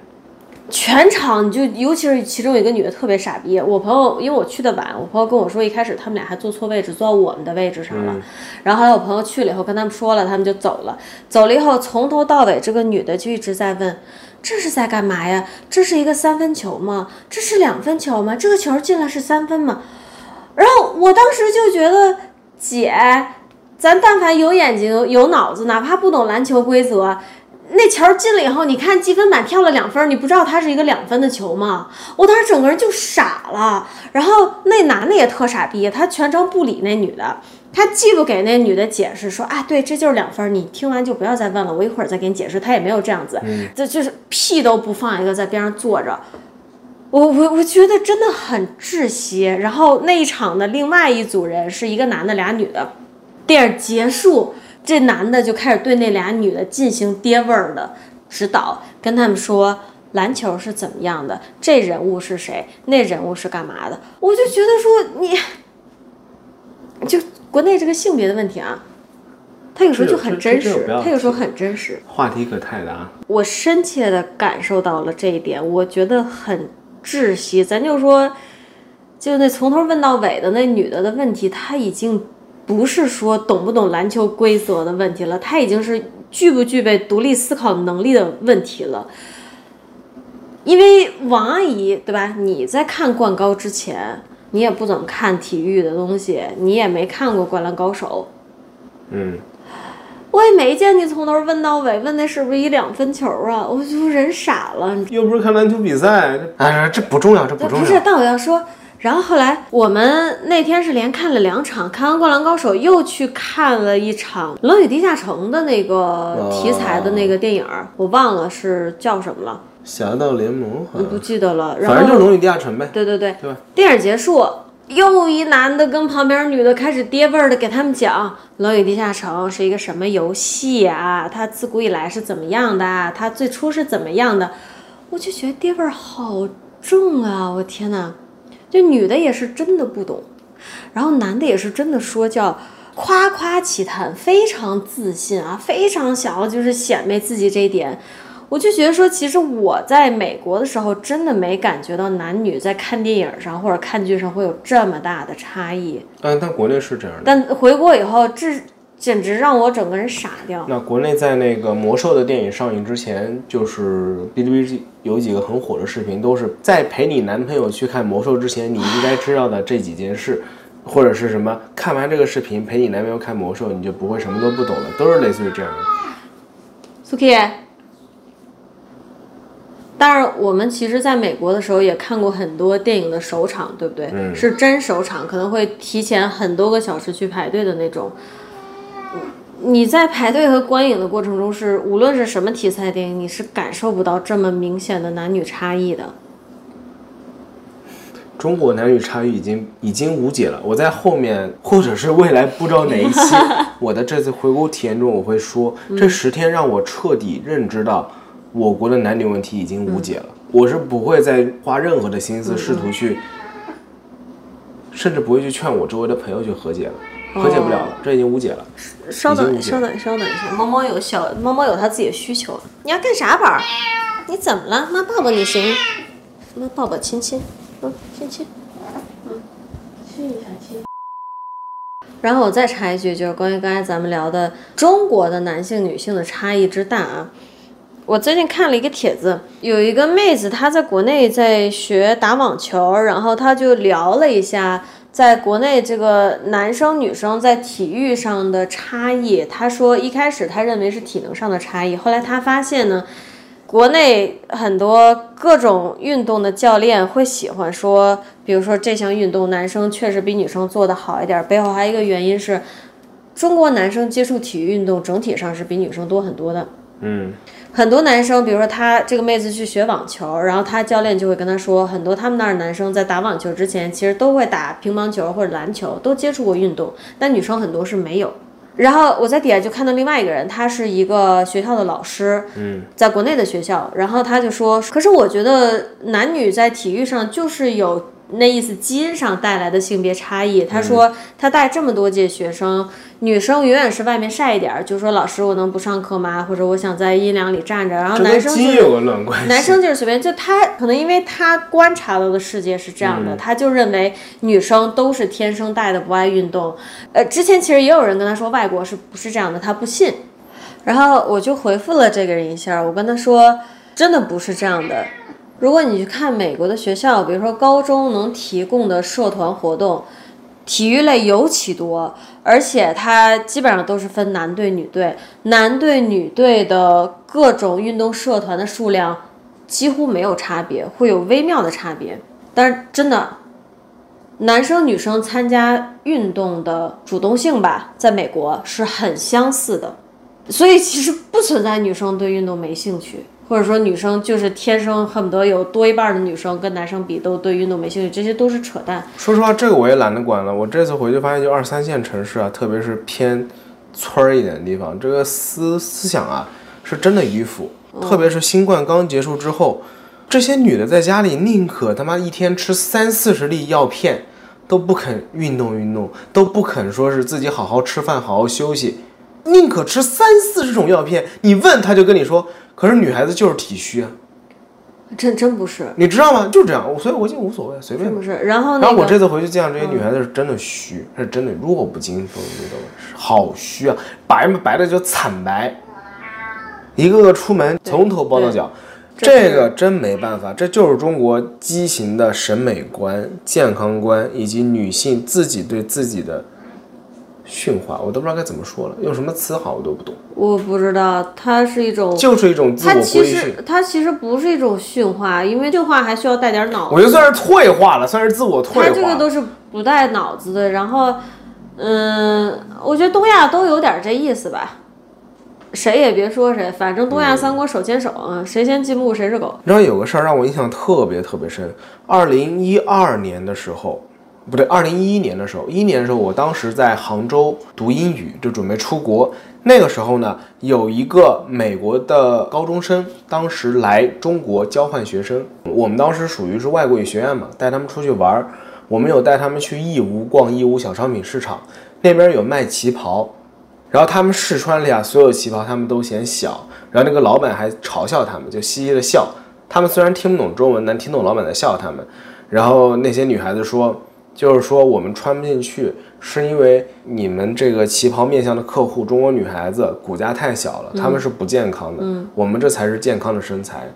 全场就尤其是其中有一个女的特别傻逼，我朋友因为我去的晚，我朋友跟我说一开始他们俩还坐错位置，坐到我们的位置上了。然后后来我朋友去了以后跟他们说了，他们就走了。走了以后从头到尾这个女的就一直在问，这是在干嘛呀？这是一个三分球吗？这是两分球吗？这个球进了是三分吗？然后我当时就觉得姐，咱但凡有眼睛有脑子，哪怕不懂篮球规则。那球进了以后，你看积分板跳了两分，你不知道它是一个两分的球吗？我当时整个人就傻了。然后那男的也特傻逼，他全程不理那女的，他既不给那女的解释说啊，对，这就是两分，你听完就不要再问了，我一会儿再给你解释。他也没有这样子，这就是屁都不放一个在边上坐着。我我我觉得真的很窒息。然后那一场的另外一组人是一个男的俩女的，电影结束。这男的就开始对那俩女的进行爹味儿的指导，跟他们说篮球是怎么样的，这人物是谁，那人物是干嘛的。我就觉得说你，就国内这个性别的问题啊，他有时候就很真实，他有时候很真实。话题可太大。我深切的感受到了这一点，我觉得很窒息。咱就说，就那从头问到尾的那女的的问题，她已经。不是说懂不懂篮球规则的问题了，他已经是具不具备独立思考能力的问题了。因为王阿姨对吧？你在看灌高之前，你也不怎么看体育的东西，你也没看过《灌篮高手》。嗯，我也没见你从头问到尾，问那是不是一两分球啊？我就人傻了。又不是看篮球比赛，哎，这不重要，这不重要。不是，但我要说。然后后来我们那天是连看了两场，看完《灌篮高手》又去看了一场《冷雨地下城》的那个题材的那个电影，我忘了是叫什么了。侠盗联盟？不记得了。反正就是《冷雨地下城》呗。对对对。对。电影结束，又一男的跟旁边女的开始爹味儿的给他们讲《冷雨地下城》是一个什么游戏啊？它自古以来是怎么样的？它最初是怎么样的？我就觉得爹味儿好重啊！我天哪！这女的也是真的不懂，然后男的也是真的说叫夸夸其谈，非常自信啊，非常想要就是显摆自己这一点。我就觉得说，其实我在美国的时候，真的没感觉到男女在看电影上或者看剧上会有这么大的差异。嗯，但国内是这样的。但回国以后，这。简直让我整个人傻掉。那国内在那个魔兽的电影上映之前，就是哔哩哔哩有几个很火的视频，都是在陪你男朋友去看魔兽之前，你应该知道的这几件事，或者是什么？看完这个视频陪你男朋友看魔兽，你就不会什么都不懂了，都是类似于这样的。苏 K，当然，我们其实在美国的时候也看过很多电影的首场，对不对？嗯。是真首场，可能会提前很多个小时去排队的那种。你在排队和观影的过程中，是无论是什么题材电影，你是感受不到这么明显的男女差异的。中国男女差异已经已经无解了。我在后面，或者是未来不知道哪一期，我的这次回顾体验中，我会说，这十天让我彻底认知到，我国的男女问题已经无解了。我是不会再花任何的心思试图去，甚至不会去劝我周围的朋友去和解了。和解不了了，这已经无解了。稍等，稍等，稍等一下。猫猫有小猫猫有它自己的需求。你要干啥，宝儿？你怎么了？妈抱抱你行。妈抱抱亲亲，嗯，亲亲，嗯，亲一下亲。然后我再插一句，就是关于刚才咱们聊的中国的男性女性的差异之大啊。我最近看了一个帖子，有一个妹子她在国内在学打网球，然后她就聊了一下在国内这个男生女生在体育上的差异。他说一开始他认为是体能上的差异，后来他发现呢，国内很多各种运动的教练会喜欢说，比如说这项运动男生确实比女生做得好一点，背后还有一个原因是，中国男生接触体育运动整体上是比女生多很多的。嗯。很多男生，比如说他这个妹子去学网球，然后他教练就会跟他说，很多他们那儿男生在打网球之前，其实都会打乒乓球或者篮球，都接触过运动，但女生很多是没有。然后我在底下就看到另外一个人，他是一个学校的老师，嗯，在国内的学校，然后他就说，可是我觉得男女在体育上就是有。那意思，基因上带来的性别差异。他说他带这么多届学生，女生永远是外面晒一点儿，就说老师我能不上课吗？或者我想在阴凉里站着。然后男生就是男生就是随便，就他可能因为他观察到的世界是这样的，他就认为女生都是天生带的，不爱运动。呃，之前其实也有人跟他说外国是不是这样的，他不信。然后我就回复了这个人一下，我跟他说真的不是这样的。如果你去看美国的学校，比如说高中能提供的社团活动，体育类尤其多，而且它基本上都是分男队、女队，男队、女队的各种运动社团的数量几乎没有差别，会有微妙的差别。但是真的，男生女生参加运动的主动性吧，在美国是很相似的，所以其实不存在女生对运动没兴趣。或者说女生就是天生恨不得有多一半的女生跟男生比都对运动没兴趣，这些都是扯淡。说实话，这个我也懒得管了。我这次回去发现，就二三线城市啊，特别是偏村儿一点的地方，这个思思想啊是真的迂腐。特别是新冠刚结束之后，这些女的在家里宁可他妈一天吃三四十粒药片，都不肯运动运动，都不肯说是自己好好吃饭、好好休息，宁可吃三四十种药片。你问他就跟你说。可是女孩子就是体虚啊，真真不是，你知道吗？就这样，所以我就无所谓，随便。不是，然后然后我这次回去见这些女孩子是真的虚，是真的弱不禁风，你懂吗？好虚啊，白嘛白的就惨白，一个个出门从头包到脚，这个真没办法，这就是中国畸形的审美观、健康观以及女性自己对自己的。驯化，我都不知道该怎么说了，用什么词好我都不懂。我不知道，它是一种，就是一种自我。它其实它其实不是一种驯化，因为驯化还需要带点脑子。我就算是退化了，算是自我退化。它这个都是不带脑子的。然后，嗯，我觉得东亚都有点这意思吧。谁也别说谁，反正东亚三国手牵手啊，谁先进步谁是狗。你知道有个事儿让我印象特别特别深，二零一二年的时候。不对，二零一一年的时候，一年的时候，我当时在杭州读英语，就准备出国。那个时候呢，有一个美国的高中生，当时来中国交换学生。我们当时属于是外国语学院嘛，带他们出去玩儿。我们有带他们去义乌逛义乌小商品市场，那边有卖旗袍，然后他们试穿了呀，所有旗袍他们都嫌小，然后那个老板还嘲笑他们，就嘻嘻的笑。他们虽然听不懂中文，但听懂老板在笑他们。然后那些女孩子说。就是说，我们穿不进去，是因为你们这个旗袍面向的客户，中国女孩子骨架太小了，她们是不健康的。嗯，我们这才是健康的身材。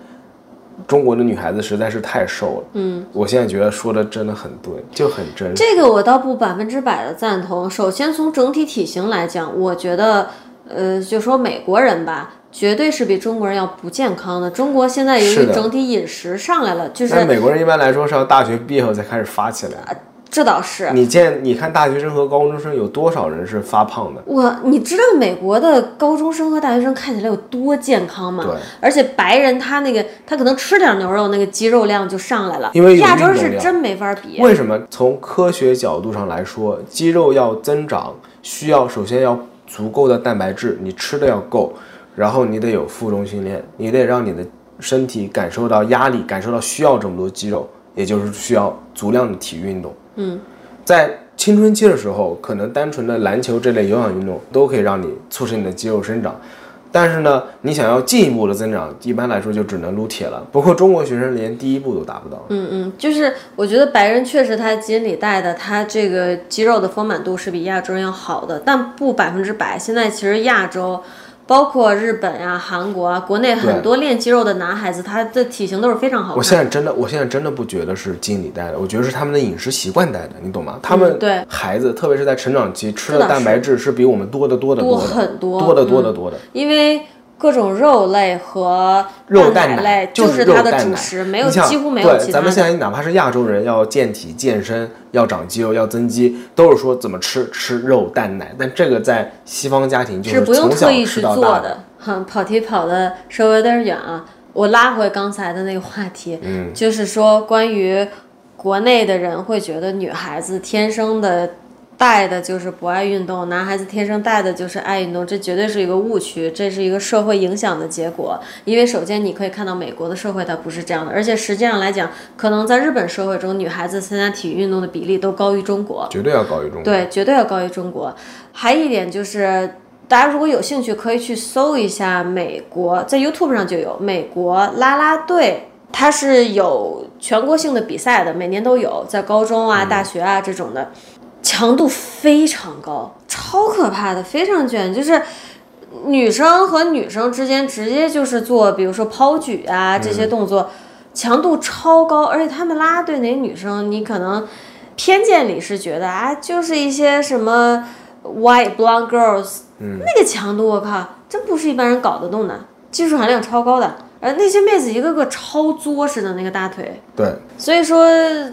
中国的女孩子实在是太瘦了。嗯，我现在觉得说的真的很对，就很真。这个我倒不百分之百的赞同。首先从整体体型来讲，我觉得，呃，就说美国人吧，绝对是比中国人要不健康的。中国现在由于整体饮食上来了，就是美国人一般来说是要大学毕业后才开始发起来。这倒是，你见你看大学生和高中生有多少人是发胖的？我你知道美国的高中生和大学生看起来有多健康吗？对，而且白人他那个他可能吃点牛肉，那个肌肉量就上来了。因为亚洲是真没法比。为什么？从科学角度上来说，肌肉要增长，需要首先要足够的蛋白质，你吃的要够，然后你得有负重训练，你得让你的身体感受到压力，感受到需要这么多肌肉，也就是需要足量的体育运动。嗯，在青春期的时候，可能单纯的篮球这类有氧运动都可以让你促使你的肌肉生长，但是呢，你想要进一步的增长，一般来说就只能撸铁了。不过中国学生连第一步都达不到。嗯嗯，就是我觉得白人确实他基因里带的，他这个肌肉的丰满度是比亚洲人要好的，但不百分之百。现在其实亚洲。包括日本呀、韩国啊，国内很多练肌肉的男孩子，他的体型都是非常好。我现在真的，我现在真的不觉得是基因里带的，我觉得是他们的饮食习惯带的，你懂吗？他们对孩子，特别是在成长期吃的蛋白质是比我们多得多的多很多多得多得多的，因为。各种肉类和肉蛋类就是它的主食，没有几乎没有其他。咱们现在哪怕是亚洲人要健体健身、要长肌肉、要增肌，都是说怎么吃吃肉蛋奶。但这个在西方家庭就是不用特意去做的。哼，跑题跑的稍微有点远啊，我拉回刚才的那个话题，嗯，就是说关于国内的人会觉得女孩子天生的。带的就是不爱运动，男孩子天生带的就是爱运动，这绝对是一个误区，这是一个社会影响的结果。因为首先你可以看到美国的社会它不是这样的，而且实际上来讲，可能在日本社会中，女孩子参加体育运动的比例都高于中国，绝对要高于中国。对，绝对要高于中国。还一点就是，大家如果有兴趣，可以去搜一下美国，在 YouTube 上就有美国啦啦队，它是有全国性的比赛的，每年都有，在高中啊、大学啊这种的。强度非常高，超可怕的，非常卷，就是女生和女生之间直接就是做，比如说抛举啊这些动作，强度超高，而且他们拉队那女生，你可能偏见里是觉得啊，就是一些什么 white blonde girls，那个强度我靠，真不是一般人搞得动的，技术含量超高的。呃，那些妹子一个个超作似的那个大腿，对，所以说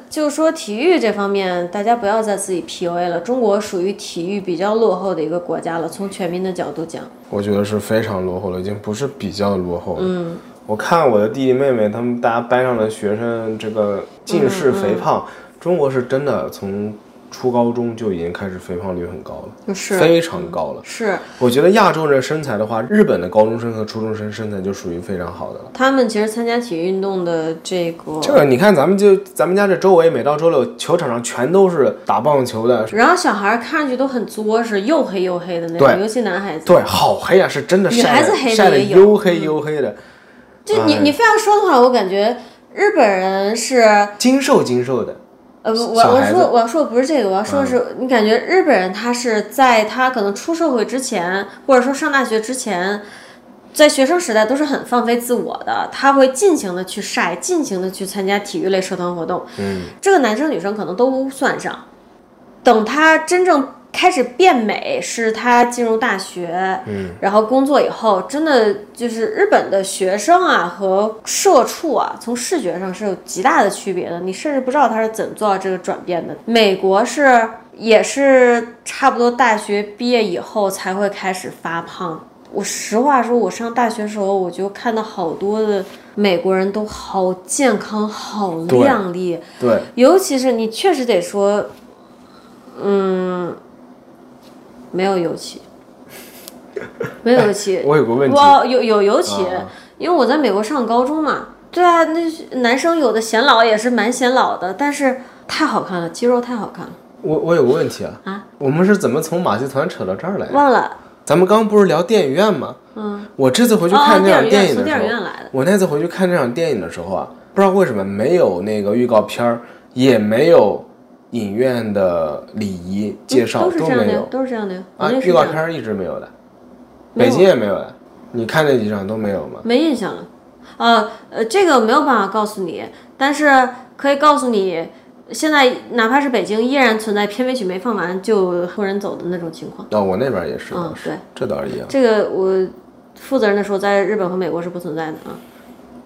就说体育这方面，大家不要再自己 PUA 了。中国属于体育比较落后的一个国家了，从全民的角度讲，我觉得是非常落后了，已经不是比较落后了。嗯，我看我的弟弟妹妹他们大家班上的学生这个近视肥胖，中国是真的从。初高中就已经开始肥胖率很高了，是非常高了。是，我觉得亚洲人身材的话，日本的高中生和初中生身材就属于非常好的了。他们其实参加体育运动的这个，这个你看咱们就咱们家这周围，每到周六球场上全都是打棒球的，然后小孩看上去都很作是，又黑又黑的那种，尤其男孩子。对，好黑啊，是真的。女孩子黑的黝黑黝黑的。就你你非要说的话，我感觉日本人是精瘦精瘦的。呃不，我我说我要说的不是这个，我要说的是，你感觉日本人他是在他可能出社会之前，或者说上大学之前，在学生时代都是很放飞自我的，他会尽情的去晒，尽情的去参加体育类社团活动。嗯，这个男生女生可能都算上，等他真正。开始变美是他进入大学，嗯，然后工作以后，真的就是日本的学生啊和社畜啊，从视觉上是有极大的区别的。你甚至不知道他是怎么做到这个转变的。美国是也是差不多大学毕业以后才会开始发胖。我实话说，我上大学时候我就看到好多的美国人都好健康、好靓丽，对，尤其是你确实得说，嗯。没有油漆，没有油漆。我有个问题，我有有油漆，因为我在美国上高中嘛。对啊，那男生有的显老也是蛮显老的，但是太好看了，肌肉太好看了。我我有个问题啊，啊，我们是怎么从马戏团扯到这儿来？忘了。咱们刚不是聊电影院吗？嗯。我这次回去看这场电影的时候，我那次回去看这场电影的时候啊，不知道为什么没有那个预告片儿，也没有。影院的礼仪介绍都没有，都是这样的啊！预告片一直没有的，北京也没有的。你看那几场都没有吗？没印象了。呃呃，这个没有办法告诉你，但是可以告诉你，现在哪怕是北京，依然存在片尾曲没放完就后人走的那种情况。哦，我那边也是。嗯，对，这倒是一样。这个我负责任的说，在日本和美国是不存在的啊。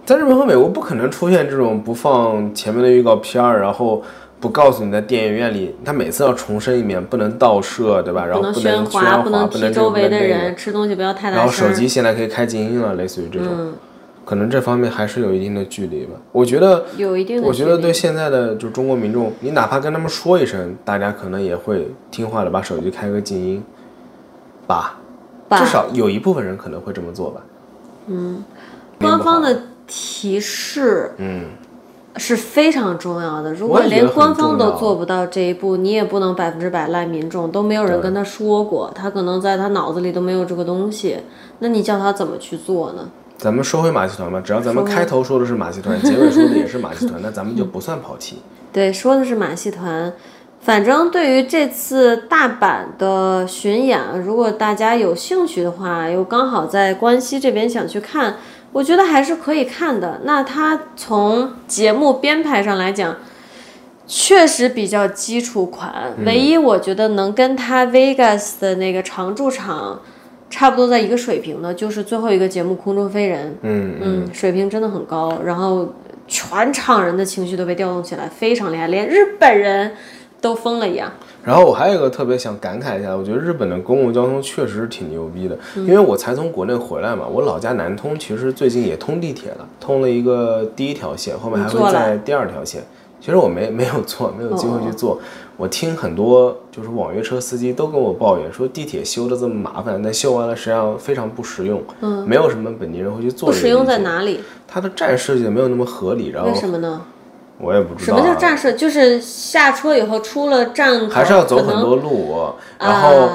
在日本和美国不可能出现这种不放前面的预告片儿，然后。不告诉你在电影院里，他每次要重申一遍，不能倒射，对吧？然后不能喧哗，不能踢周围的人，吃东西不要太大声。然后手机现在可以开静音了，类似于这种，可能这方面还是有一定的距离吧。我觉得有一定的。我觉得对现在的就中国民众，你哪怕跟他们说一声，大家可能也会听话的，把手机开个静音，吧，至少有一部分人可能会这么做吧。嗯，官方的提示，嗯。是非常重要的。如果连官方都做不到这一步，你也不能百分之百赖民众，都没有人跟他说过，他可能在他脑子里都没有这个东西，那你叫他怎么去做呢？咱们说回马戏团吧，只要咱们开头说的是马戏团，结尾说的也是马戏团，那咱们就不算跑题。对，说的是马戏团。反正对于这次大阪的巡演，如果大家有兴趣的话，又刚好在关西这边想去看，我觉得还是可以看的。那它从节目编排上来讲，确实比较基础款。唯一我觉得能跟它 Vegas 的那个常驻场差不多在一个水平的，就是最后一个节目《空中飞人》。嗯嗯，水平真的很高，然后全场人的情绪都被调动起来，非常厉害，连日本人。都疯了一样。然后我还有一个特别想感慨一下，我觉得日本的公共交通确实挺牛逼的，因为我才从国内回来嘛。我老家南通其实最近也通地铁了，通了一个第一条线，后面还会在第二条线。其实我没没有坐，没有机会去坐。我听很多就是网约车司机都跟我抱怨说，地铁修的这么麻烦，但修完了实际上非常不实用。嗯，没有什么本地人会去坐。不实用在哪里？它的站设计的没有那么合理，然后为什么呢？我也不知道什么叫站设，就是下车以后出了站还是要走很多路，然后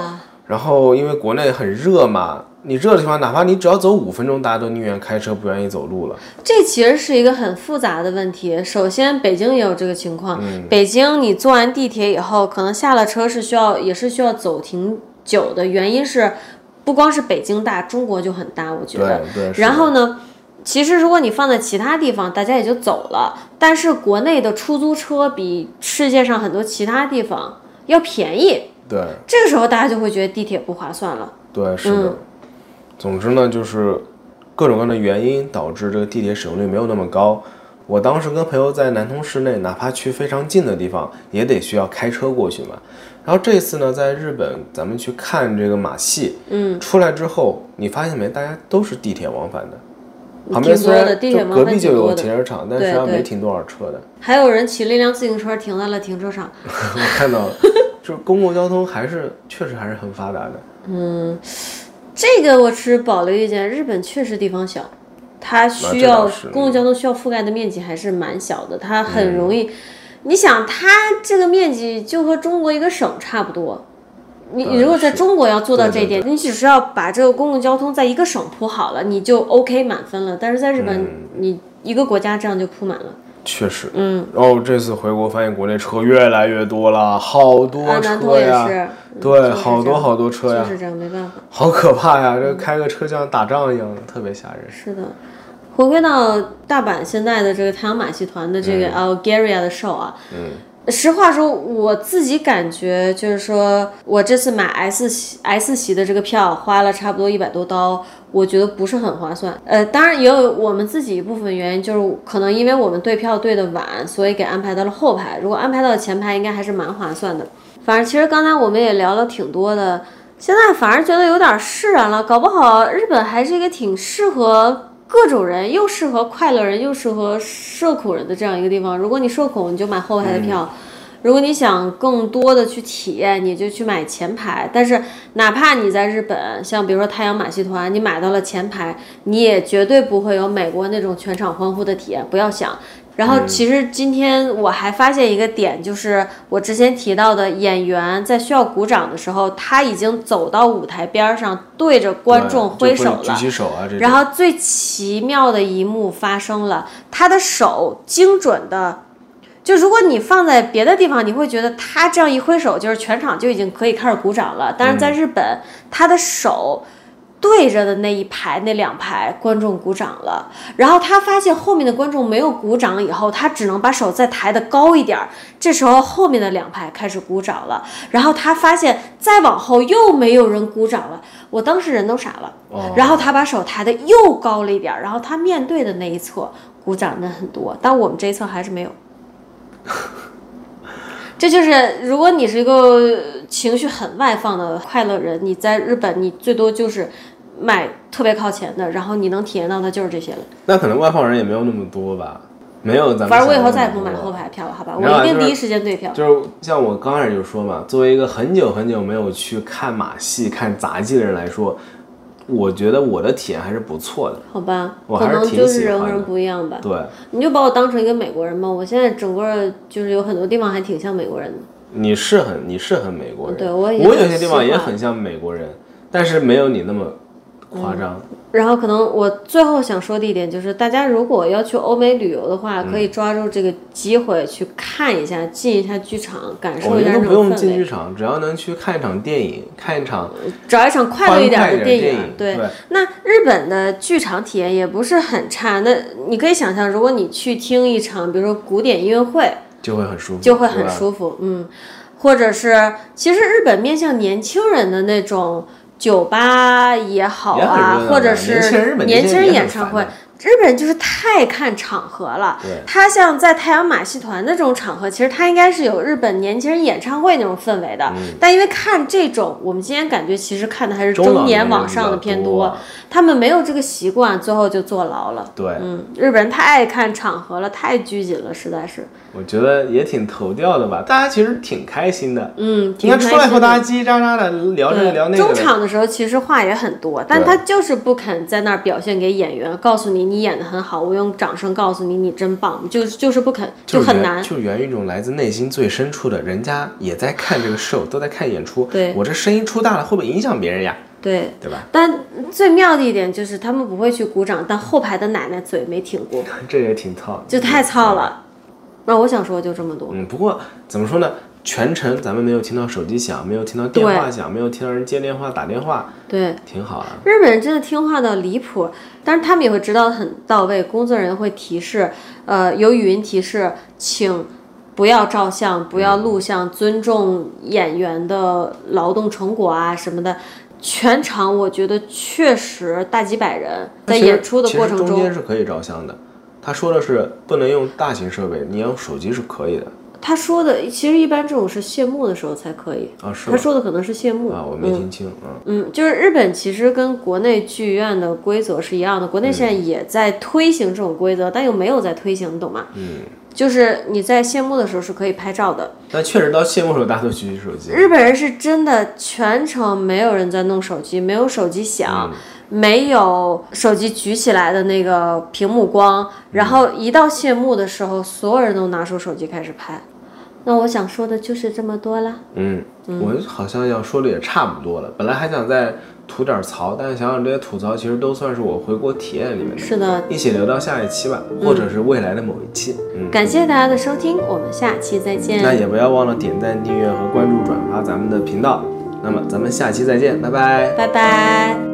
然后因为国内很热嘛，你热的地方哪怕你只要走五分钟，大家都宁愿开车不愿意走路了。这其实是一个很复杂的问题。首先，北京也有这个情况。北京你坐完地铁以后，可能下了车是需要也是需要走挺久的，原因是不光是北京大，中国就很大，我觉得。对对。然后呢？其实，如果你放在其他地方，大家也就走了。但是国内的出租车比世界上很多其他地方要便宜。对。这个时候，大家就会觉得地铁不划算了。对，是的。总之呢，就是各种各样的原因导致这个地铁使用率没有那么高。我当时跟朋友在南通市内，哪怕去非常近的地方，也得需要开车过去嘛。然后这次呢，在日本，咱们去看这个马戏，嗯，出来之后，你发现没？大家都是地铁往返的。旁边虽然就隔壁就有停车场，但实际上没停多少车的。还有人骑了一辆自行车停在了停车场。我看到了，就是公共交通还是确实还是很发达的。嗯，这个我持保留意见。日本确实地方小，它需要公共交通需要覆盖的面积还是蛮小的，它很容易。你想，它这个面积就和中国一个省差不多。你你如果在中国要做到这一点，你只是要把这个公共交通在一个省铺好了，你就 OK 满分了。但是在日本，你一个国家这样就铺满了。确实，嗯。然后这次回国发现国内车越来越多了，好多车呀，对，好多好多车呀，就是这样，没办法。好可怕呀！这开个车像打仗一样的，特别吓人。是的，回归到大阪现在的这个太阳马戏团的这个 Algeria 的 show 啊，嗯。实话说，我自己感觉就是说，我这次买 S 席 S 席的这个票花了差不多一百多刀，我觉得不是很划算。呃，当然也有我们自己一部分原因，就是可能因为我们对票对的晚，所以给安排到了后排。如果安排到前排，应该还是蛮划算的。反正其实刚才我们也聊了挺多的，现在反而觉得有点释然了，搞不好日本还是一个挺适合。各种人又适合快乐人又适合社恐人的这样一个地方。如果你社恐，你就买后排的票；如果你想更多的去体验，你就去买前排。但是哪怕你在日本，像比如说太阳马戏团，你买到了前排，你也绝对不会有美国那种全场欢呼的体验。不要想。然后，其实今天我还发现一个点，就是我之前提到的演员在需要鼓掌的时候，他已经走到舞台边上，对着观众挥手了。举起手啊！然后最奇妙的一幕发生了，他的手精准的，就如果你放在别的地方，你会觉得他这样一挥手，就是全场就已经可以开始鼓掌了。但是在日本，他的手。对着的那一排那两排观众鼓掌了，然后他发现后面的观众没有鼓掌，以后他只能把手再抬得高一点儿。这时候后面的两排开始鼓掌了，然后他发现再往后又没有人鼓掌了。我当时人都傻了，然后他把手抬得又高了一点儿，然后他面对的那一侧鼓掌的很多，但我们这一侧还是没有。这就是如果你是一个情绪很外放的快乐人，你在日本你最多就是。买特别靠前的，然后你能体验到的就是这些了。那可能外放人也没有那么多吧？没有，咱们反正我以后再也不买后排票了，好吧？我一定第一时间对票。就是像我刚开始就说嘛，作为一个很久很久没有去看马戏、看杂技的人来说，我觉得我的体验还是不错的。好吧，我还是可能挺就是人和人不一样吧。对，你就把我当成一个美国人吧，我现在整个就是有很多地方还挺像美国人的。你是很你是很美国人，对我也我有些地方也很像美国人，但是没有你那么夸张。然后可能我最后想说的一点就是，大家如果要去欧美旅游的话，可以嗯抓住这个机会去看一下，进一下剧场，感受一下那我觉得都不用进剧场，只要能去看一场电影，看一场找一场快乐一点的。电影对，对那日本的剧场体验也不是很差。那你可以想象，如果你去听一场，比如说古典音乐会，就会很舒服，就会很舒服，嗯，或者是其实日本面向年轻人的那种酒吧也好啊，或者是年轻人演唱会。日本人就是太看场合了，他像在太阳马戏团的这种场合，其实他应该是有日本年轻人演唱会那种氛围的，嗯但因为看这种，我们今天感觉其实看的还是中年往上的偏多多，他们没有这个习惯，最后就坐牢了。对，嗯，日本人太爱看场合了，太拘谨了，实在是。我觉得也挺投调的吧，大家其实挺开心的。嗯，你看出来后，大家叽叽喳喳的聊这个，聊那个，中场的时候其实话也很多，但对他就是不肯在那儿表现给演员，告诉你你演的很好，我用掌声告诉你你真棒，就就是不肯，就很难。就源于一种来自内心最深处的，人家也在看这个 show，都在看演出。对我这声音出大了，会不会影响别人呀？对，对吧？但最妙的一点就是他们不会去鼓掌，但后排的奶奶嘴没挺过，这也挺操的，就太操了。那我想说就这么多。嗯，不过怎么说呢？全程咱们没有听到手机响，没有听到电话响，没有听到人接电话打电话，对，挺好的。日本人真的听话到离谱，但是他们也会指导得很到位，工作人员会提示，呃，有语音提示，请不要照相，不要录像，尊重演员的劳动成果啊什么的。全场我觉得确实大几百人在演出的过程中中，间是可以照相的。他说的是不能用大型设备，你用手机是可以的。他说的其实一般这种是谢幕的时候才可以，啊，是吧？他说的可能是谢幕。啊，我没听清，嗯，嗯，就是日本其实跟国内剧院的规则是一样的，国内现在也在推行这种规则，但又没有在推行，你懂吗？嗯，就是你在谢幕的时候是可以拍照的。但确实到谢幕的时候，大家都举起手机。日本人是真的全程没有人在弄手机，没有手机响，没有手机举起来的那个屏幕光，然后一到谢幕的时候，所有人都拿出手机开始拍。那我想说的就是这么多了。嗯，我好像要说的也差不多了。本来还想再吐点槽，但是想想这些吐槽其实都算是我回国体验里面的，是的，一起留到下一期吧，或者是未来的某一期。嗯，感谢大家的收听，我们下期再见。那也不要忘了点赞、订阅和关注、转发咱们的频道。那么咱们下期再见，拜拜。拜拜。